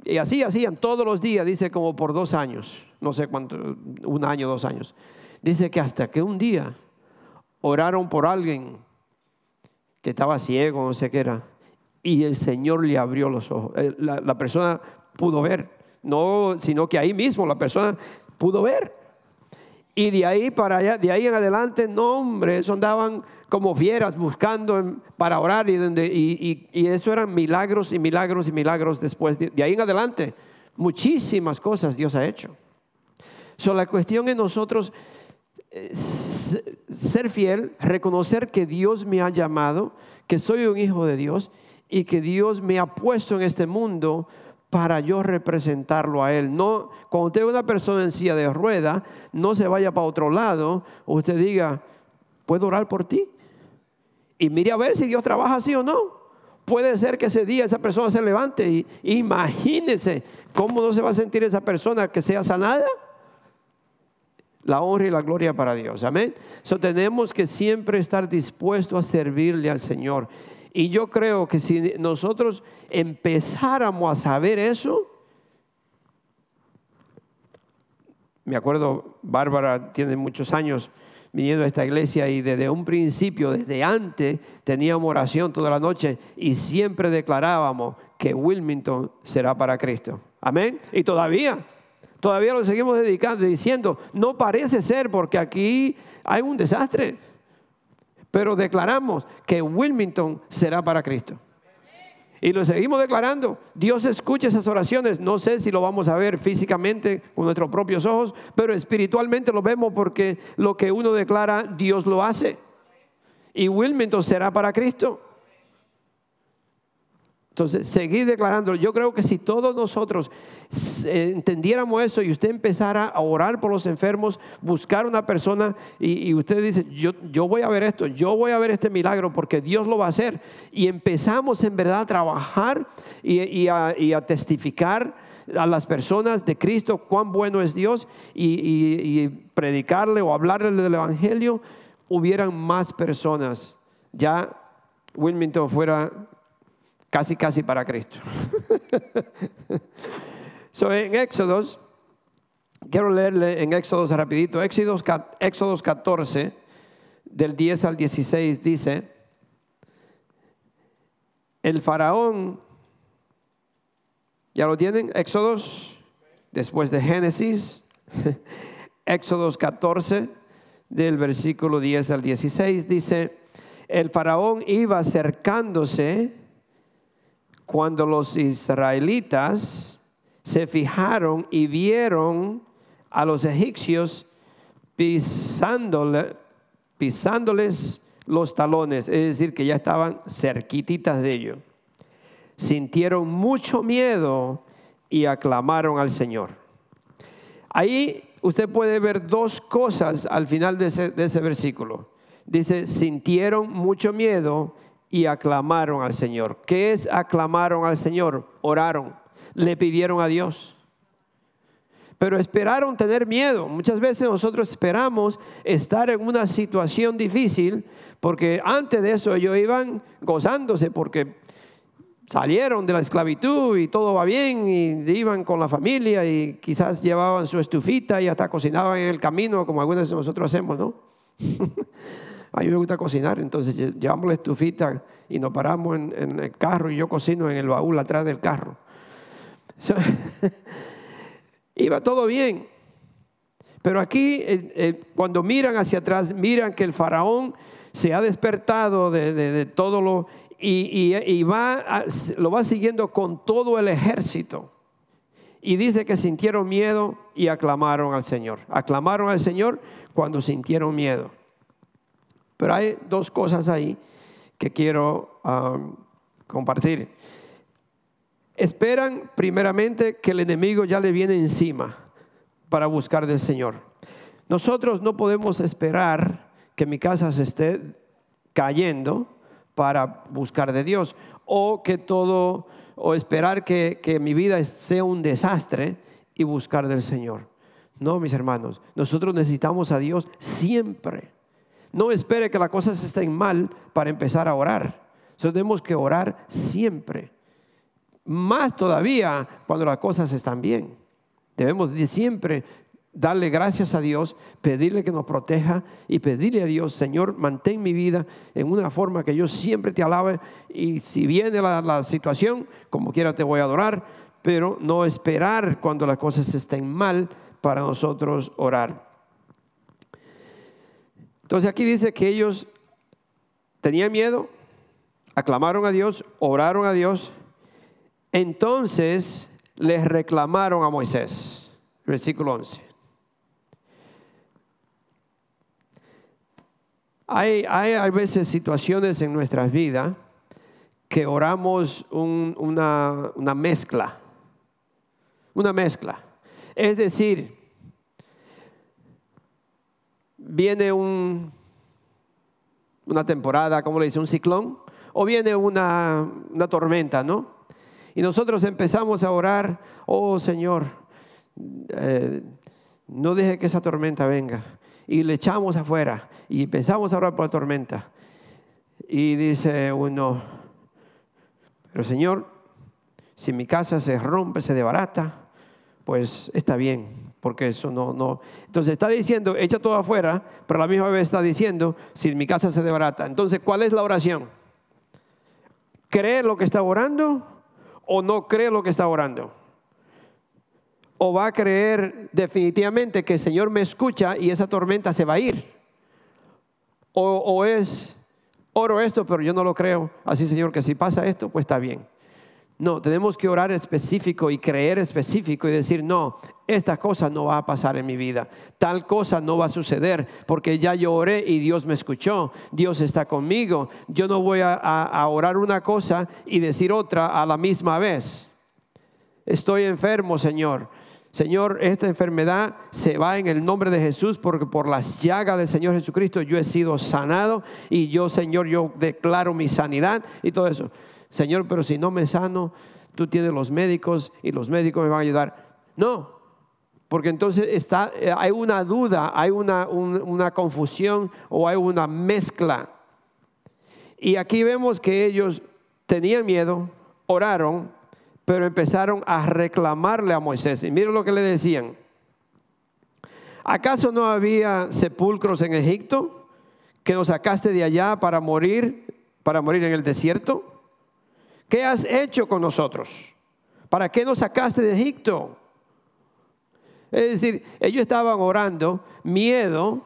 C: y, así hacían todos los días, dice como por dos años, no sé cuánto, un año, dos años. Dice que hasta que un día oraron por alguien que estaba ciego, no sé qué era y el Señor le abrió los ojos. Eh, la, persona pudo ver, no, sino que ahí mismo la persona pudo ver. Y de ahí para allá, de ahí en adelante, no hombre, eso andaban como fieras buscando para orar y, donde, y, eso eran milagros y milagros y milagros después. De, ahí en adelante, muchísimas cosas Dios ha hecho. So, la cuestión es nosotros eh, ser fiel, reconocer que Dios me ha llamado, que soy un hijo de Dios y que Dios me ha puesto en este mundo para yo representarlo a Él. No, cuando usted es una persona en silla de rueda, no se vaya para otro lado, usted diga, ¿puedo orar por ti? Y mire a ver si Dios trabaja así o no. Puede ser que ese día esa persona se levante y imagínese cómo no se va a sentir esa persona que sea sanada. La honra y la gloria para Dios. Amén. So tenemos que siempre estar dispuestos a servirle al Señor. Y yo creo que si nosotros empezáramos a saber eso, me acuerdo, Bárbara tiene muchos años viniendo a esta iglesia y desde un principio, desde antes, teníamos oración toda la noche y siempre declarábamos que Wilmington será para Cristo. Amén. Y todavía, todavía lo seguimos dedicando, diciendo, no parece ser porque aquí hay un desastre pero declaramos que Wilmington será para Cristo. Y lo seguimos declarando. Dios escucha esas oraciones. No sé si lo vamos a ver físicamente con nuestros propios ojos, pero espiritualmente lo vemos porque lo que uno declara, Dios lo hace. Y Wilmington será para Cristo. Entonces, seguir declarando. Yo creo que si todos nosotros entendiéramos eso y usted empezara a orar por los enfermos, buscar una persona y, usted dice, yo, yo voy a ver esto, yo voy a ver este milagro porque Dios lo va a hacer. Y empezamos en verdad a trabajar y, a, testificar a las personas de Cristo cuán bueno es Dios y, predicarle o hablarle del Evangelio, hubieran más personas. Ya Wilmington fuera casi, casi para Cristo. so, en Éxodos, quiero leerle en Éxodos rapidito, Éxodos, Éxodos 14, del 10 al 16 dice, el faraón, ¿ya lo tienen? Éxodos, después de Génesis, Éxodos 14, del versículo 10 al 16, dice, el faraón iba acercándose, cuando los israelitas se fijaron y vieron a los egipcios pisándole, pisándoles los talones, es decir, que ya estaban cerquititas de ellos. Sintieron mucho miedo y aclamaron al Señor. Ahí usted puede ver dos cosas al final de ese, de ese versículo. dice, sintieron mucho miedo y aclamaron al Señor. ¿Qué es aclamaron al Señor? Oraron, le pidieron a Dios. Pero esperaron tener miedo. Muchas veces nosotros esperamos estar en una situación difícil porque antes de eso ellos iban gozándose porque salieron de la esclavitud y todo va bien y iban con la familia y quizás llevaban su estufita y hasta cocinaban en el camino como algunos de nosotros hacemos, ¿no? a mí me gusta cocinar, entonces llevamos la estufita y nos paramos en, el carro y yo cocino en el baúl atrás del carro. iba todo bien. Pero aquí, eh, eh, cuando miran hacia atrás, miran que el faraón se ha despertado de, todo lo y, va lo va siguiendo con todo el ejército. Y dice que sintieron miedo y aclamaron al Señor. Aclamaron al Señor cuando sintieron miedo. Pero hay dos cosas ahí que quiero um, compartir. Esperan primeramente que el enemigo ya le viene encima para buscar del Señor. Nosotros no podemos esperar que mi casa se esté cayendo para buscar de Dios o que todo o esperar que, que mi vida sea un desastre y buscar del Señor. No, mis hermanos, nosotros necesitamos a Dios siempre. No espere que las cosas estén mal para empezar a orar. tenemos que orar siempre. Más todavía cuando las cosas están bien. Debemos de siempre darle gracias a Dios, pedirle que nos proteja y pedirle a Dios, Señor, mantén mi vida en una forma que yo siempre te alabe y si viene la, la situación, como quiera te voy a adorar, pero no esperar cuando las cosas estén mal para nosotros orar. Entonces aquí dice que ellos tenían miedo, aclamaron a Dios, oraron a Dios, entonces les reclamaron a Moisés. Versículo 11. Hay, hay a veces situaciones en nuestras vidas que oramos una, una mezcla, una mezcla. Es decir, viene un, una temporada, como le dice, un ciclón, o viene una, tormenta, ¿no? Y nosotros empezamos a orar, oh Señor, eh, no deje que esa tormenta venga. Y le echamos afuera y empezamos a orar por la tormenta. Y dice uno, pero Señor, si mi casa se rompe, se debarata, pues está bien, porque eso no, no. Entonces está diciendo, echa todo afuera, pero a la misma vez está diciendo, si mi casa se debarata. Entonces, ¿cuál es la oración? ¿Cree lo que está orando o no cree lo que está orando? ¿O va a creer definitivamente que el Señor me escucha y esa tormenta se va a ir? ¿O, o es, oro esto, pero yo no lo creo? Así, Señor, que si pasa esto, pues está bien. No, tenemos que orar específico y creer específico y decir, no, esta cosa no va a pasar en mi vida, tal cosa no va a suceder, porque ya yo oré y Dios me escuchó, Dios está conmigo, yo no voy a, orar una cosa y decir otra a la misma vez. Estoy enfermo, Señor. Señor, esta enfermedad se va en el nombre de Jesús porque por las llagas del Señor Jesucristo yo he sido sanado y yo, Señor, yo declaro mi sanidad y todo eso. Señor, pero si no me sano, tú tienes los médicos y los médicos me van a ayudar. No, porque entonces está, eh, hay una duda, hay una, una confusión o hay una mezcla. Y aquí vemos que ellos tenían miedo, oraron, pero empezaron a reclamarle a Moisés. Y miren lo que le decían. ¿Acaso no había sepulcros en Egipto que nos sacaste de allá para morir, para morir en el desierto? ¿Qué has hecho con nosotros? ¿Para qué nos sacaste de Egipto? Es decir, ellos estaban orando, miedo,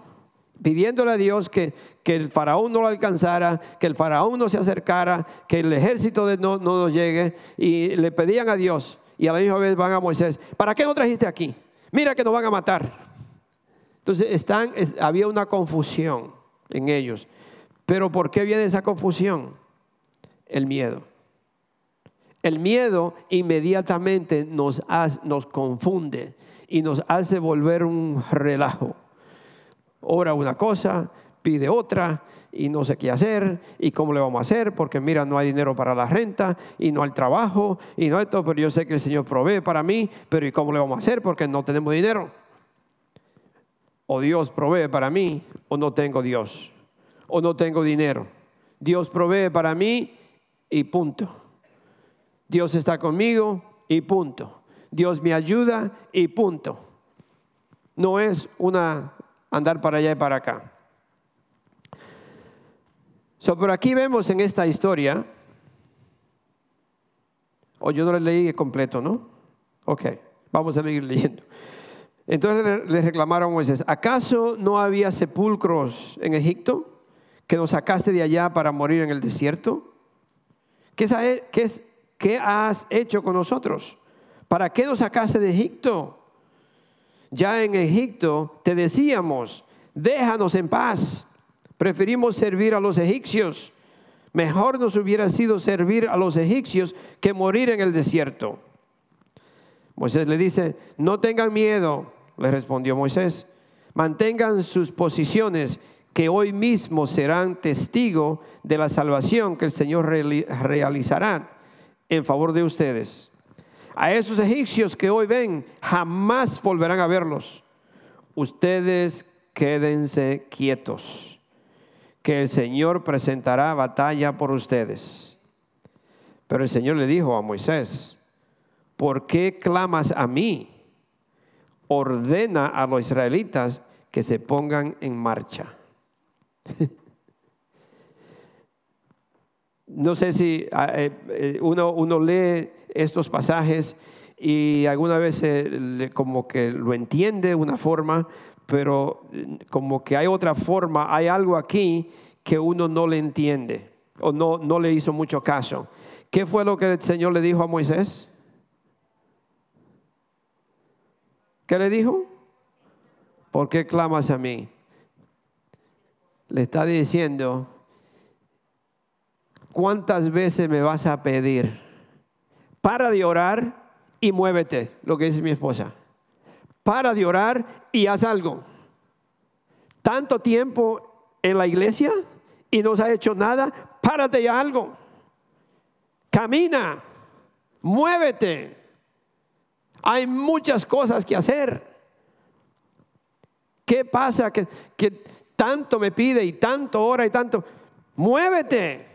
C: pidiéndole a Dios que, que el faraón no lo alcanzara, que el faraón no se acercara, que el ejército no, no nos llegue, y le pedían a Dios, y a la misma vez van a Moisés, ¿para qué nos trajiste aquí? Mira que nos van a matar. Entonces están, había una confusión en ellos. Pero ¿por qué viene esa confusión? El miedo. El miedo inmediatamente nos, confunde y nos hace volver un relajo. Ora una cosa, pide otra y no sé qué hacer y cómo le vamos a hacer porque mira, no hay dinero para la renta y no hay trabajo y no todo, pero yo sé que el Señor provee para mí, pero ¿y cómo le vamos a hacer porque no tenemos dinero? O Dios provee para mí o no tengo Dios o no tengo dinero. Dios provee para mí y punto. Dios está conmigo y punto. Dios me ayuda y punto. No es una andar para allá y para acá. So, por aquí vemos en esta historia, o yo no le leí completo, ¿no? Ok, vamos a seguir leyendo. Entonces le reclamaron a Moisés, ¿acaso no había sepulcros en Egipto que nos sacaste de allá para morir en el desierto? ¿Qué, qué has hecho con nosotros? ¿Para qué nos sacaste de Egipto? Ya en Egipto te decíamos, déjanos en paz Preferimos servir a los egipcios. Mejor nos hubiera sido servir a los egipcios que morir en el desierto. Moisés le dice, no tengan miedo, le respondió Moisés, mantengan sus posiciones que hoy mismo serán testigo de la salvación que el Señor realizará en favor de ustedes. A esos egipcios que hoy ven, jamás volverán a verlos. Ustedes quédense quietos que el Señor presentará batalla por ustedes. Pero el Señor le dijo a Moisés, ¿por qué clamas a mí? Ordena a los israelitas que se pongan en marcha. no sé si ah, eh, eh, uno, uno, lee estos pasajes y alguna vez como que lo entiende de una forma, pero eh, como que hay otra forma, hay algo aquí que uno no le entiende o no, no le hizo mucho caso. ¿Qué fue lo que el Señor le dijo a Moisés? ¿Qué le dijo? ¿Por qué clamas a mí? Le está diciendo, ¿cuántas veces me vas a pedir? Para de orar y muévete, lo que dice mi esposa para de orar y haz algo. Tanto tiempo en la iglesia y no se ha hecho nada, párate y algo. Camina, muévete. Hay muchas cosas que hacer. ¿Qué pasa que, que tanto me pide y tanto ora y tanto? Muévete.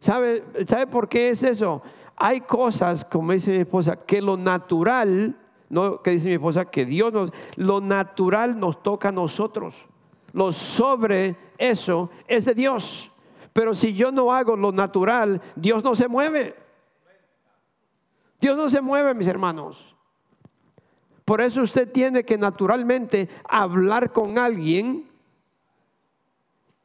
C: ¿Sabe, ¿Sabe por qué es eso? Hay cosas, como dice mi esposa, que lo natural no, que dice mi esposa, que Dios nos, lo natural nos toca a nosotros. Lo sobre eso es de Dios. Pero si yo no hago lo natural, Dios no se mueve. Dios no se mueve, mis hermanos. Por eso usted tiene que naturalmente hablar con alguien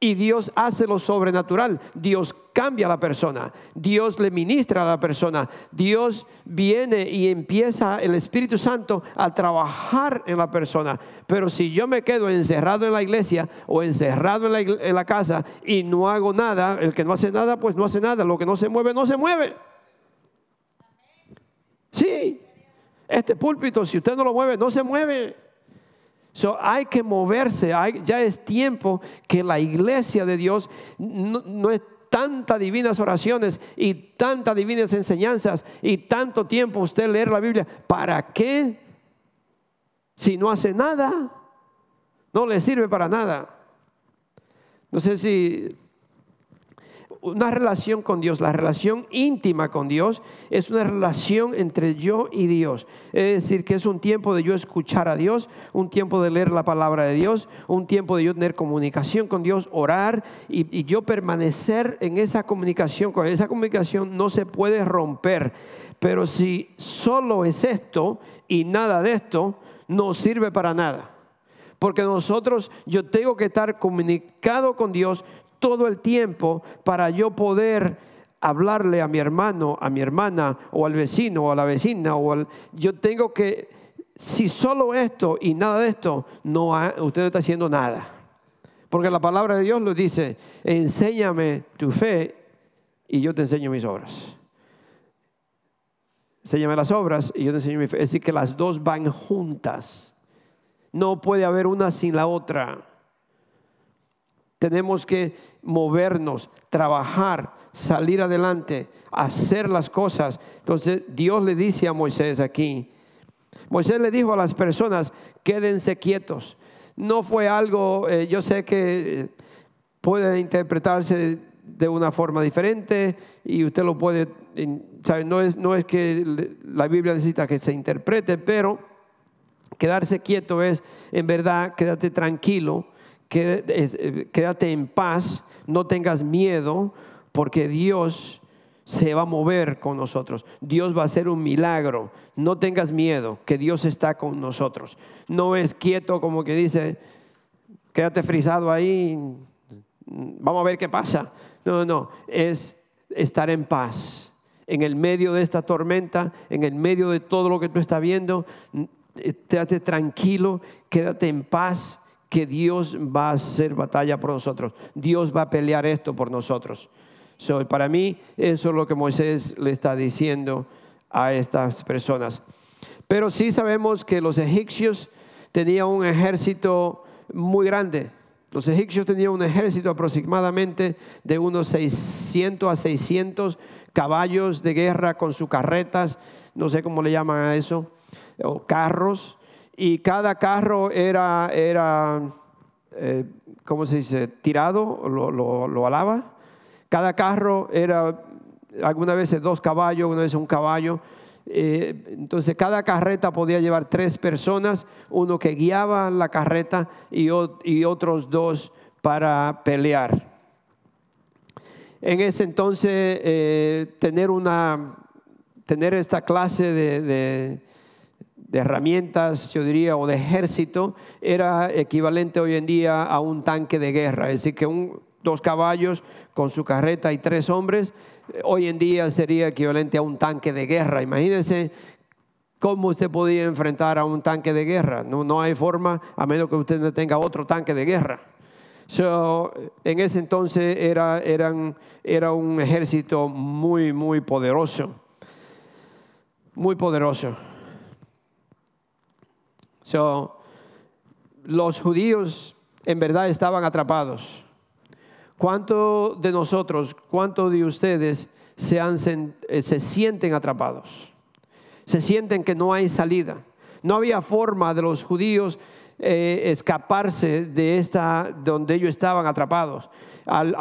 C: y Dios hace lo sobrenatural. Dios cambia a la persona. Dios le ministra a la persona. Dios viene y empieza el Espíritu Santo a trabajar en la persona. Pero si yo me quedo encerrado en la iglesia o encerrado en la, en la casa y no hago nada, el que no hace nada, pues no hace nada. Lo que no se mueve, no se mueve. Sí. Este púlpito, si usted no lo mueve, no se mueve. So, hay que moverse, ya es tiempo que la iglesia de Dios no, es tantas divinas oraciones y tantas divinas enseñanzas y tanto tiempo usted leer la Biblia. ¿Para qué? Si no hace nada, no le sirve para nada. No sé si una relación con Dios, la relación íntima con Dios es una relación entre yo y Dios. Es decir, que es un tiempo de yo escuchar a Dios, un tiempo de leer la palabra de Dios, un tiempo de yo tener comunicación con Dios, orar y, yo permanecer en esa comunicación. Con esa comunicación no se puede romper. Pero si solo es esto y nada de esto, no sirve para nada. Porque nosotros, yo tengo que estar comunicado con Dios todo el tiempo para yo poder hablarle a mi hermano, a mi hermana, o al vecino, o a la vecina, o al, yo tengo que, si solo esto y nada de esto, no usted no está haciendo nada. Porque la palabra de Dios lo dice, enséñame tu fe y yo te enseño mis obras. Enséñame las obras y yo te enseño mi fe. Es decir, que las dos van juntas. No puede haber una sin la otra. Tenemos que movernos, trabajar, salir adelante, hacer las cosas. Entonces Dios le dice a Moisés aquí, Moisés le dijo a las personas, quédense quietos. No fue algo, eh, yo sé que puede interpretarse de una forma diferente y usted lo puede, ¿sabe? No, es, no es que la Biblia necesita que se interprete, pero quedarse quieto es, en verdad, quédate tranquilo, eh, quédate en paz, no tengas miedo, porque Dios se va a mover con nosotros. Dios va a hacer un milagro. No tengas miedo, que Dios está con nosotros. No es quieto como que dice, quédate frisado ahí, vamos a ver qué pasa. No, no, es estar en paz. En el medio de esta tormenta, en el medio de todo lo que tú estás viendo, quédate tranquilo, quédate en paz, que Dios va a hacer batalla por nosotros. Dios va a pelear esto por nosotros. So, para mí, eso es lo que Moisés le está diciendo a estas personas. Pero sí sabemos que los egipcios tenían un ejército muy grande. Los egipcios tenían un ejército aproximadamente de unos 600 a 600 caballos de guerra con sus carretas, no sé cómo le llaman a eso, o carros. Y cada carro era, era eh, ¿cómo se dice? Tirado, lo, lo, alaba. Cada carro era algunas veces dos caballos, una vez un caballo. Eh, entonces cada carreta podía llevar tres personas, uno que guiaba la carreta y, otros dos para pelear. En ese entonces eh, tener, una, tener esta clase de, herramientas, yo diría, o de ejército, era equivalente hoy en día a un tanque de guerra. Es decir, que un, dos caballos con su carreta y tres hombres hoy en día sería equivalente a un tanque de guerra. Imagínense cómo usted podía enfrentar a un tanque de guerra. No, no hay forma a menos que usted no tenga otro tanque de guerra. en ese entonces era, eran, era un ejército muy, muy poderoso. Muy poderoso. Los judíos en verdad estaban atrapados. ¿Cuántos de nosotros, cuántos de ustedes se, eh, se sienten atrapados? Se sienten que no hay salida. No había forma de los judíos eh, escaparse de esta donde ellos estaban atrapados. Al,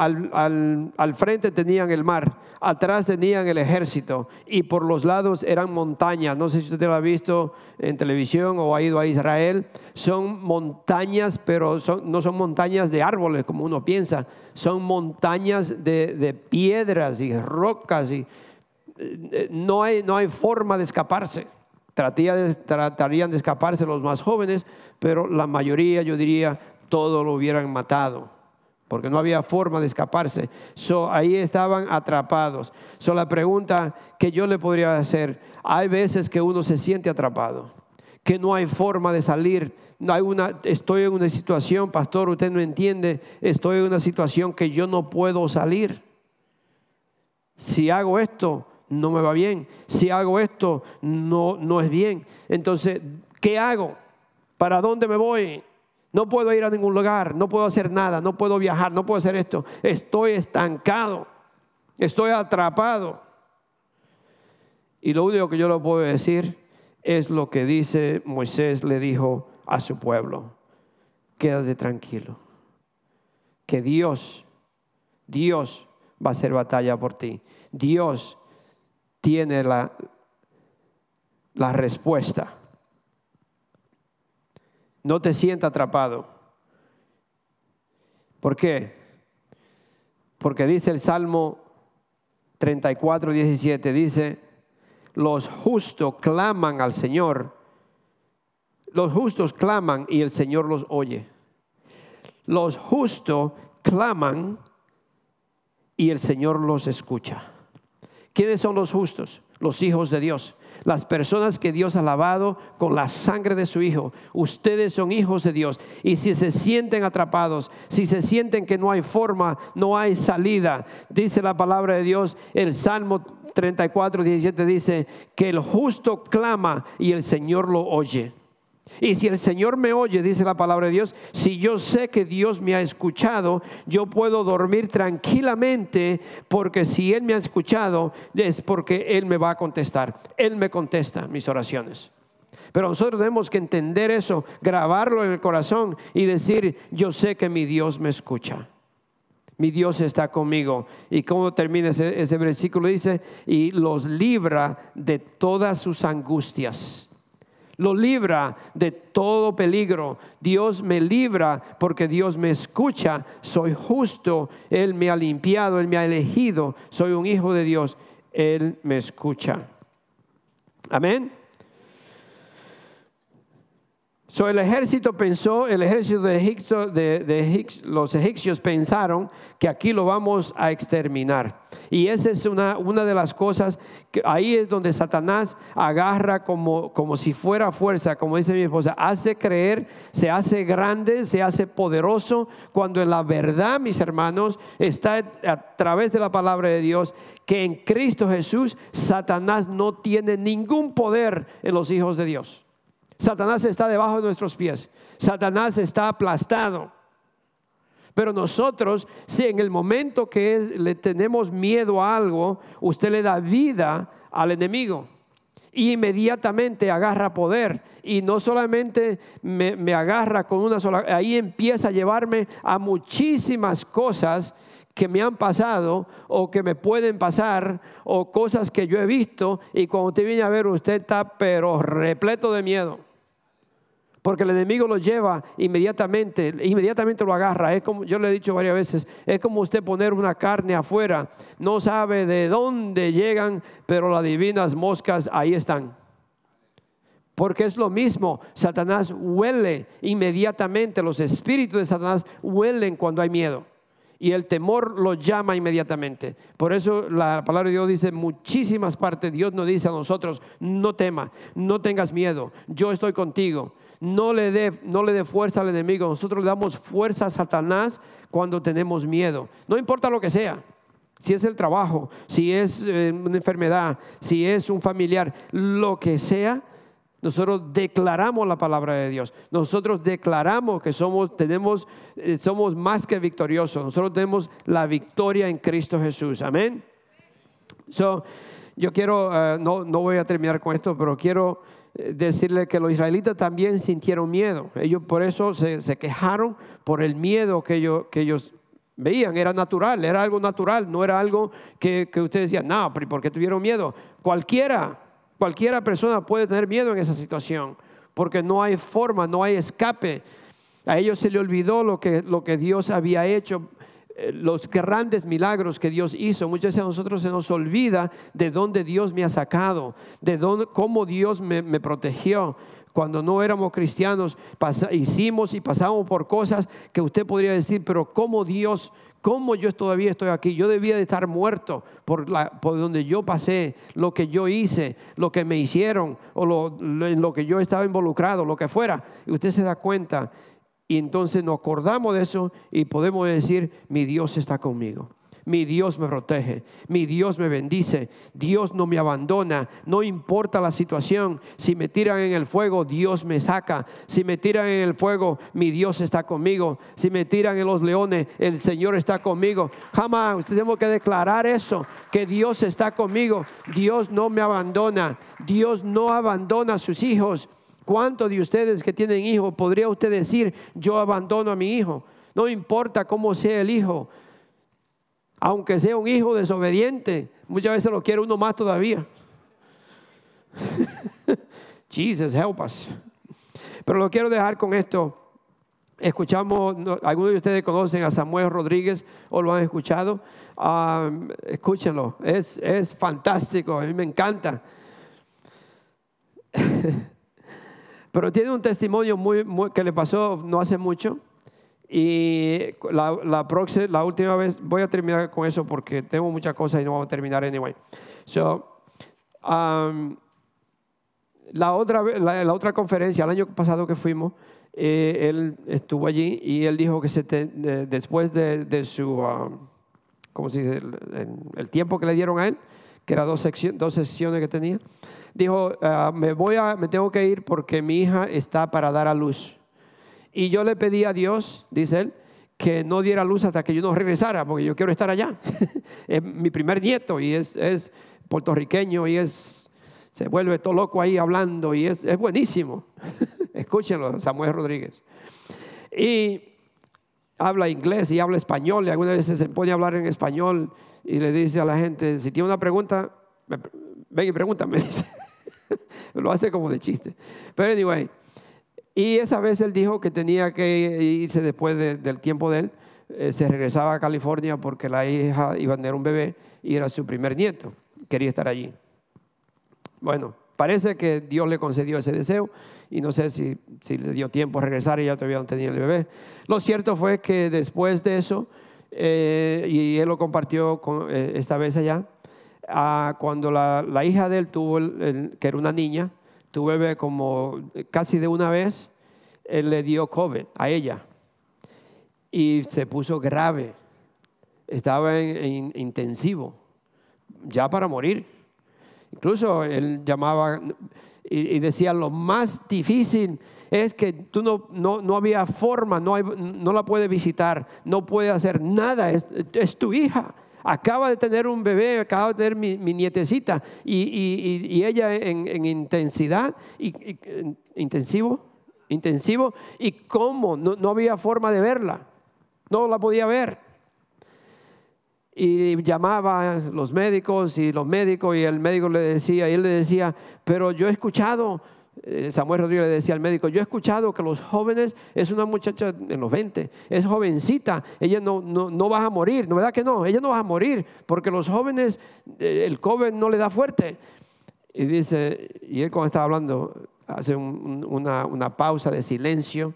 C: al, frente tenían el mar, atrás tenían el ejército y por los lados eran montañas. No sé si usted lo ha visto en televisión o ha ido a Israel. Son montañas, pero no son montañas de árboles como uno piensa. Son montañas de, piedras y rocas y eh, no hay, no hay forma de escaparse. Tratarían de escaparse los más jóvenes, pero la mayoría, yo diría, todo lo hubieran matado porque no había forma de escaparse. So, ahí estaban atrapados. So, la pregunta que yo le podría hacer, hay veces que uno se siente atrapado, que no hay forma de salir. Hay una, estoy en una situación, pastor, usted no entiende, estoy en una situación que yo no puedo salir. Si hago esto, no me va bien. Si hago esto, no, no es bien. Entonces, ¿qué hago? ¿Para dónde me voy? No puedo ir a ningún lugar, no puedo hacer nada, no puedo viajar, no puedo hacer esto. Estoy estancado, estoy atrapado. Y lo único que yo le puedo decir es lo que dice Moisés le dijo a su pueblo. Quédate tranquilo, que Dios, Dios va a hacer batalla por ti. Dios tiene la, la respuesta. No te sienta atrapado. ¿Por qué? Porque dice el Salmo 34, 17, dice, los justos claman al Señor. Los justos claman y el Señor los oye. Los justos claman y el Señor los escucha. ¿Quiénes son los justos? Los hijos de Dios las personas que Dios ha lavado con la sangre de su Hijo. Ustedes son hijos de Dios. Y si se sienten atrapados, si se sienten que no hay forma, no hay salida, dice la palabra de Dios, el Salmo 34, 17 dice que el justo clama y el Señor lo oye. Y si el Señor me oye, dice la palabra de Dios, si yo sé que Dios me ha escuchado, yo puedo dormir tranquilamente porque si Él me ha escuchado es porque Él me va a contestar. Él me contesta mis oraciones. Pero nosotros tenemos que entender eso, grabarlo en el corazón y decir, yo sé que mi Dios me escucha. Mi Dios está conmigo. ¿Y cómo termina ese, ese versículo? Dice, y los libra de todas sus angustias lo libra de todo peligro. Dios me libra porque Dios me escucha. Soy justo, Él me ha limpiado, Él me ha elegido. Soy un hijo de Dios, Él me escucha. Amén. So, el ejército pensó, el ejército de, Egipto, de, los egipcios pensaron que aquí lo vamos a exterminar. Y esa es una, una de las cosas, que ahí es donde Satanás agarra como, como si fuera fuerza, como dice mi esposa, hace creer, se hace grande, se hace poderoso, cuando en la verdad, mis hermanos, está a través de la palabra de Dios, que en Cristo Jesús Satanás no tiene ningún poder en los hijos de Dios. Satanás está debajo de nuestros pies. Satanás está aplastado. Pero nosotros, si en el momento que le tenemos miedo a algo, usted le da vida al enemigo. Y inmediatamente agarra poder. Y no solamente me, me agarra con una sola, ahí empieza a llevarme a muchísimas cosas que me han pasado o que me pueden pasar o cosas que yo he visto y cuando usted viene a ver usted está pero repleto de miedo. Porque el enemigo lo lleva inmediatamente, inmediatamente lo agarra. Es como yo le he dicho varias veces, es como usted poner una carne afuera, no sabe de dónde llegan, pero las divinas moscas ahí están. Porque es lo mismo, Satanás huele inmediatamente, los espíritus de Satanás huelen cuando hay miedo. Y el temor lo llama inmediatamente. Por eso la palabra de Dios dice muchísimas partes. Dios nos dice a nosotros, no tema, no tengas miedo, yo estoy contigo no le dé no le dé fuerza al enemigo. Nosotros le damos fuerza a Satanás cuando tenemos miedo. No importa lo que sea. Si es el trabajo, si es eh, una enfermedad, si es un familiar, lo que sea, nosotros declaramos la palabra de Dios. Nosotros declaramos que somos, tenemos, eh, somos más que victoriosos. Nosotros tenemos la victoria en Cristo Jesús. Amén. So, yo quiero, eh, no, no voy a terminar con esto, pero quiero decirle que los israelitas también sintieron miedo. Ellos por eso se, quejaron por el miedo que ellos, que ellos veían. Era natural, era algo natural, no era algo que, que ustedes decían, no, ¿por qué tuvieron miedo? Cualquiera, cualquiera persona puede tener miedo en esa situación, porque no hay forma, no hay escape. A ellos se le olvidó lo que, lo que Dios había hecho los grandes milagros que Dios hizo. Muchas veces a nosotros se nos olvida de dónde Dios me ha sacado, de dónde, cómo Dios me, protegió. Cuando no éramos cristianos, hicimos y pasamos por cosas que usted podría decir, pero cómo Dios, cómo yo todavía estoy aquí. Yo debía de estar muerto por, donde yo pasé, lo que yo hice, lo que me hicieron, o lo, en lo que yo estaba involucrado, lo que fuera. Y usted se da cuenta y entonces nos acordamos de eso y podemos decir, mi Dios está conmigo. Mi Dios me protege, mi Dios me bendice, Dios no me abandona, no importa la situación, si me tiran en el fuego, Dios me saca, si me tiran en el fuego, mi Dios está conmigo, si me tiran en los leones, el Señor está conmigo. Jamás tenemos que declarar eso, que Dios está conmigo, Dios no me abandona, Dios no abandona a sus hijos. ¿Cuántos de ustedes que tienen hijos podría usted decir, yo abandono a mi hijo? No importa cómo sea el hijo, aunque sea un hijo desobediente, muchas veces lo quiere uno más todavía. Jesus, help us. Pero lo quiero dejar con esto. Escuchamos, algunos de ustedes conocen a Samuel Rodríguez o lo han escuchado. Ah, escúchenlo, es, es fantástico, a mí me encanta. Pero tiene un testimonio muy, que le pasó no hace mucho. Y la, próxima, la última vez, voy a terminar con eso porque tengo muchas cosas y no vamos a terminar anyway. So, um, la, otra, la, otra conferencia, el año pasado que fuimos, eh, él estuvo allí y él dijo que se después de, su, um, ¿cómo se dice? El, el, tiempo que le dieron a él, que eran dos, secciones, dos sesiones que tenía. Dijo, ah, me, voy a, me tengo que ir porque mi hija está para dar a luz. Y yo le pedí a Dios, dice él, que no diera luz hasta que yo no regresara, porque yo quiero estar allá. es mi primer nieto y es, es puertorriqueño y es, se vuelve todo loco ahí hablando y es, es buenísimo. Escúchenlo, Samuel Rodríguez. Y habla inglés y habla español y algunas veces se pone a hablar en español y le dice a la gente, si tiene una pregunta, ven y pregúntame, dice. Lo hace como de chiste. Pero anyway, y esa vez él dijo que tenía que irse después del tiempo de él. Eh, se regresaba a California porque la hija iba a tener un bebé y era su primer nieto. Quería estar allí. Bueno, parece que Dios le concedió ese deseo y no sé si, le dio tiempo a regresar y ya todavía no tenía el bebé. Lo cierto fue que después de eso, eh, y él lo compartió con, eh, esta vez allá, ah, cuando la, hija de él tuvo, que era una niña, tu bebé como casi de una vez, él le dio COVID a ella y se puso grave. Estaba en, intensivo, ya para morir. Incluso él llamaba y, decía, lo más difícil es que tú no, no, había forma, no, no la puede visitar, no puede hacer nada, es tu hija acaba de tener un bebé, acaba de tener mi, nietecita y, ella en, intensidad, y, intensivo, intensivo, y cómo, no, había forma de verla, no la podía ver. Y llamaba a los médicos y los médicos y el médico le decía, y él le decía, pero yo he escuchado Samuel Rodríguez le decía al médico, yo he escuchado que los jóvenes, es una muchacha en los 20, es jovencita, ella no, no, va a morir, ¿no verdad que no? Ella no va a morir, porque los jóvenes, eh, el COVID no le da fuerte. Y dice, y él cuando estaba hablando, hace una, una pausa de silencio,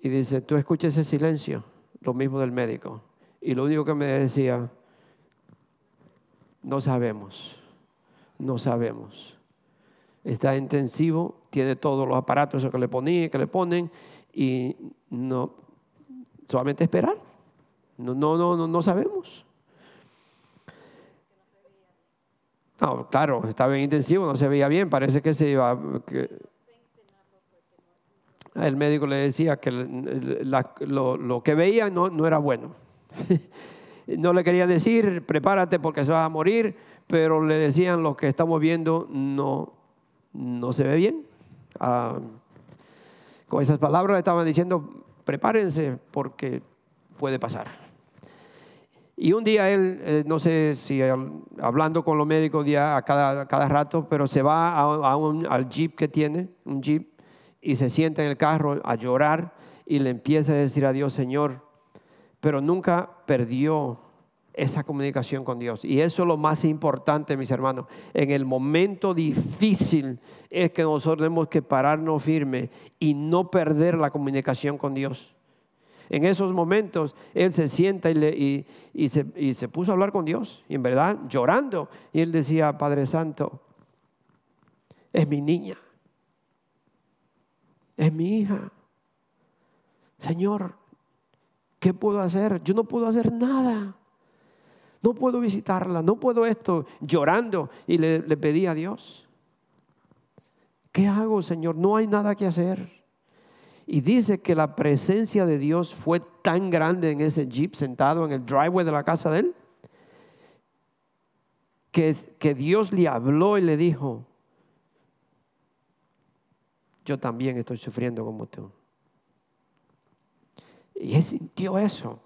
C: y dice, tú escuchas ese silencio, lo mismo del médico. Y lo único que me decía, no sabemos, no sabemos está intensivo, tiene todos los aparatos que le ponen, que le ponen y no solamente esperar. No, no, no, no, sabemos. No, claro, estaba en intensivo, no se veía bien, parece que se iba. el médico le decía que lo, que veía no, no era bueno. no le quería decir, prepárate porque se va a morir, pero le decían lo que estamos viendo no no se ve bien. Ah, con esas palabras le estaban diciendo, prepárense porque puede pasar. Y un día él, eh, no sé si hablando con los médicos día a cada, cada rato, pero se va a, al jeep que tiene, un jeep, y se sienta en el carro a llorar y le empieza a decir a Dios, Señor, pero nunca perdió esa comunicación con Dios. Y eso es lo más importante, mis hermanos. En el momento difícil es que nosotros tenemos que pararnos firme y no perder la comunicación con Dios. En esos momentos él se sienta y, se, y se puso a hablar con Dios, y en verdad llorando. Y él decía, Padre Santo, es mi niña, es mi hija. Señor, ¿qué puedo hacer? Yo no puedo hacer nada. No puedo visitarla, no puedo esto, llorando. Y le, pedí a Dios, ¿qué hago, Señor? No hay nada que hacer. Y dice que la presencia de Dios fue tan grande en ese jeep sentado en el driveway de la casa de él, que, que Dios le habló y le dijo, yo también estoy sufriendo como tú. Y él sintió eso.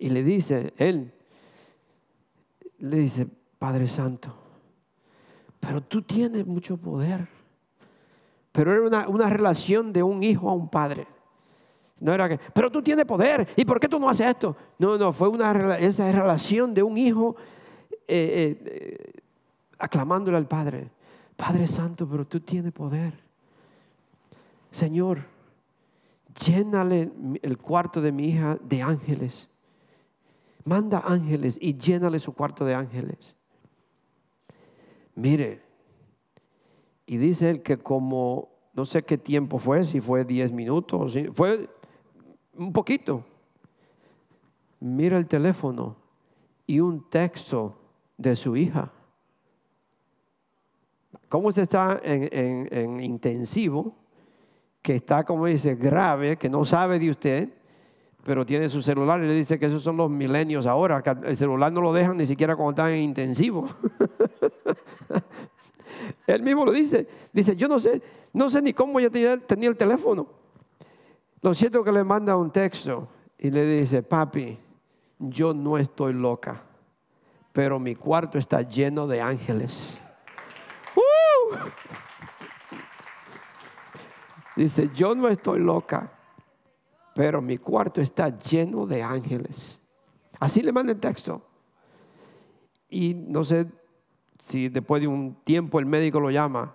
C: Y le dice, él, le dice, Padre Santo, pero tú tienes mucho poder. Pero era una, relación de un hijo a un padre. No era que, pero tú tienes poder, ¿y por qué tú no haces esto? No, no, fue una esa relación de un hijo eh, eh, aclamándole al Padre. Padre Santo, pero tú tienes poder. Señor, llénale el cuarto de mi hija de ángeles Manda ángeles y llénale su cuarto de ángeles. Mire, y dice él que como, no sé qué tiempo fue, si fue 10 minutos, fue un poquito. Mira el teléfono y un texto de su hija. ¿Cómo usted está en, en- en intensivo, que está, como dice, grave, que no sabe de usted, pero tiene su celular y le dice que esos son los milenios ahora, el celular no lo dejan ni siquiera cuando están en intensivo. Él mismo lo dice, dice, yo no sé, no sé ni cómo ya tenía, el teléfono. Lo cierto es que le manda un texto y le dice, papi, yo no estoy loca, pero mi cuarto está lleno de ángeles. ¡Uh! Dice, yo no estoy loca, pero mi cuarto está lleno de ángeles. Así le manda el texto. Y no sé si después de un tiempo el médico lo llama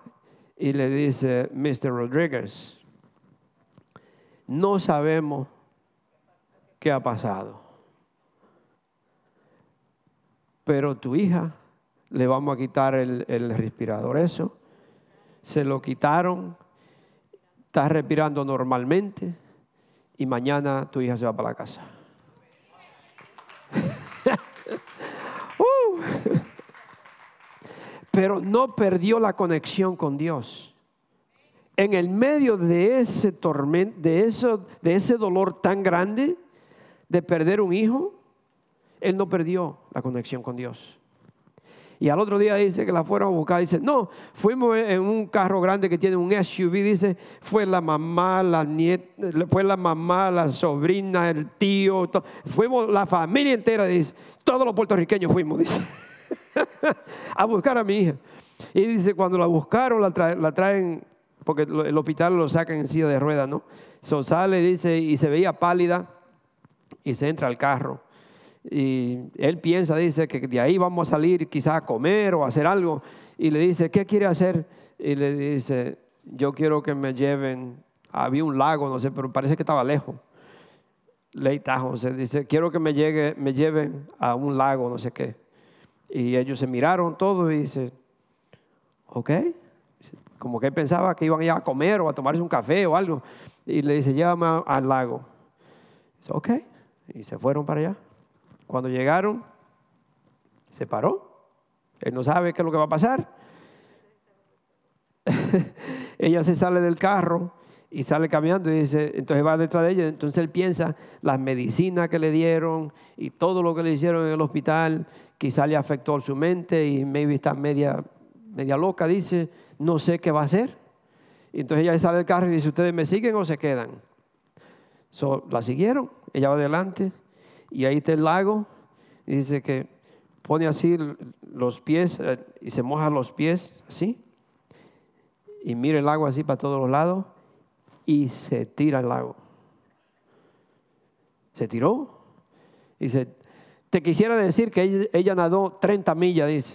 C: y le dice, Mr. Rodríguez, no sabemos qué ha pasado, pero tu hija le vamos a quitar el, el respirador, eso, se lo quitaron, está respirando normalmente y mañana tu hija se va para la casa. Uh. Pero no perdió la conexión con Dios. En el medio de ese tormento, de, eso, de ese dolor tan grande de perder un hijo, él no perdió la conexión con Dios. Y al otro día dice que la fueron a buscar. Dice, no, fuimos en un carro grande que tiene un SUV. Dice, fue la mamá, la nieta, fue la mamá, la sobrina, el tío. fuimos la familia entera. Dice, todos los puertorriqueños fuimos, dice, a buscar a mi hija. Y dice, cuando la buscaron, la, trae- la traen, porque el hospital lo sacan en silla de ruedas, ¿no? So, sale, dice, y se veía pálida y se entra al carro. Y él piensa, dice, que de ahí vamos a salir quizás a comer o a hacer algo. Y le dice, ¿qué quiere hacer? Y le dice, yo quiero que me lleven, había un lago, no sé, pero parece que estaba lejos. Tahoe, se dice, quiero que me, llegue, me lleven a un lago, no sé qué. Y ellos se miraron todos y dice, ok. Como que él pensaba que iban a ir a comer o a tomarse un café o algo. Y le dice, llévame al lago. Dice, ok. Y se fueron para allá. Cuando llegaron, se paró. Él no sabe qué es lo que va a pasar. ella se sale del carro y sale caminando y dice, entonces va detrás de ella. Entonces él piensa las medicinas que le dieron y todo lo que le hicieron en el hospital, quizá le afectó su mente y maybe está media, media loca, dice, no sé qué va a hacer. Entonces ella sale del carro y dice, ¿ustedes me siguen o se quedan? So, la siguieron, ella va adelante y ahí está el lago. Dice que pone así los pies eh, y se moja los pies así. Y mira el agua así para todos los lados y se tira al lago. Se tiró. Dice, te quisiera decir que ella, ella nadó 30 millas, dice,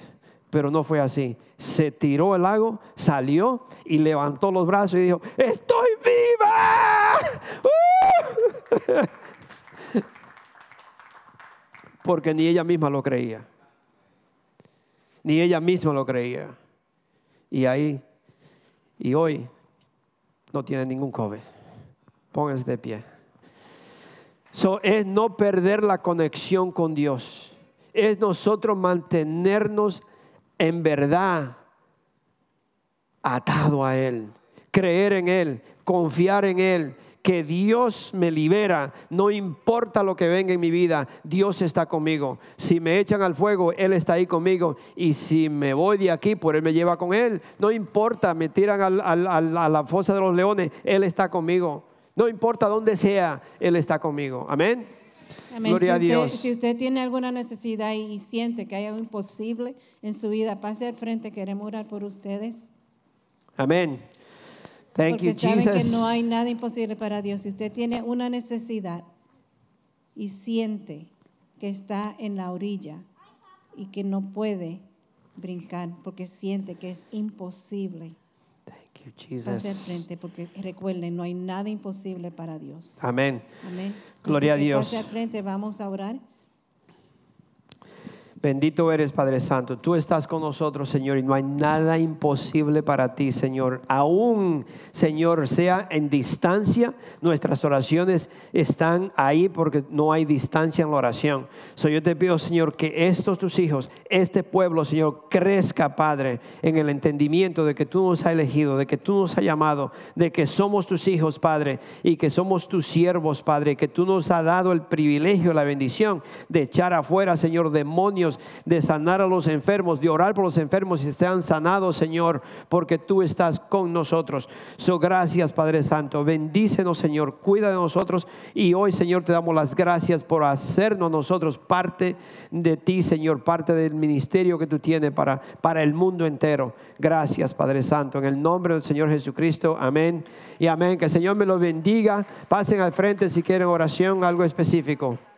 C: pero no fue así. Se tiró al lago, salió y levantó los brazos y dijo, estoy viva. ¡Uh! Porque ni ella misma lo creía. Ni ella misma lo creía. Y ahí, y hoy, no tiene ningún COVID. Pónganse de pie. So, es no perder la conexión con Dios. Es nosotros mantenernos en verdad atado a Él. Creer en Él, confiar en Él, que Dios me libera, no importa lo que venga en mi vida, Dios está conmigo. Si me echan al fuego, Él está ahí conmigo. Y si me voy de aquí, por Él me lleva con Él. No importa, me tiran al- al- al- a la fosa de los leones, Él está conmigo. No importa dónde sea, Él está conmigo. Amén.
B: Amén.
C: Gloria a
B: si, usted,
C: Dios.
B: si usted tiene alguna necesidad y, y siente que hay algo imposible en su vida, pase al frente, queremos orar por ustedes.
C: Amén. Thank
B: porque
C: you,
B: saben que
C: Jesus.
B: no hay nada imposible para Dios. Si usted tiene una necesidad y siente que está en la orilla y que no puede brincar porque siente que es imposible,
C: Thank you, Jesus.
B: frente porque recuerden, no hay nada imposible para Dios.
C: Amén.
B: Amén.
C: Gloria
B: Así
C: a
B: que
C: Dios.
B: Pase al frente, vamos a orar.
C: Bendito eres, Padre Santo. Tú estás con nosotros, Señor, y no hay nada imposible para ti, Señor. Aún, Señor, sea en distancia, nuestras oraciones están ahí porque no hay distancia en la oración. So, yo te pido, Señor, que estos tus hijos, este pueblo, Señor, crezca, Padre, en el entendimiento de que tú nos has elegido, de que tú nos has llamado, de que somos tus hijos, Padre, y que somos tus siervos, Padre, que tú nos has dado el privilegio, la bendición de echar afuera, Señor, demonios de sanar a los enfermos, de orar por los enfermos y sean sanados, Señor, porque tú estás con nosotros. So, gracias, Padre Santo. Bendícenos, Señor. Cuida de nosotros. Y hoy, Señor, te damos las gracias por hacernos nosotros parte de ti, Señor, parte del ministerio que tú tienes para, para el mundo entero. Gracias, Padre Santo. En el nombre del Señor Jesucristo. Amén. Y amén. Que el Señor me lo bendiga. Pasen al frente si quieren oración, algo específico.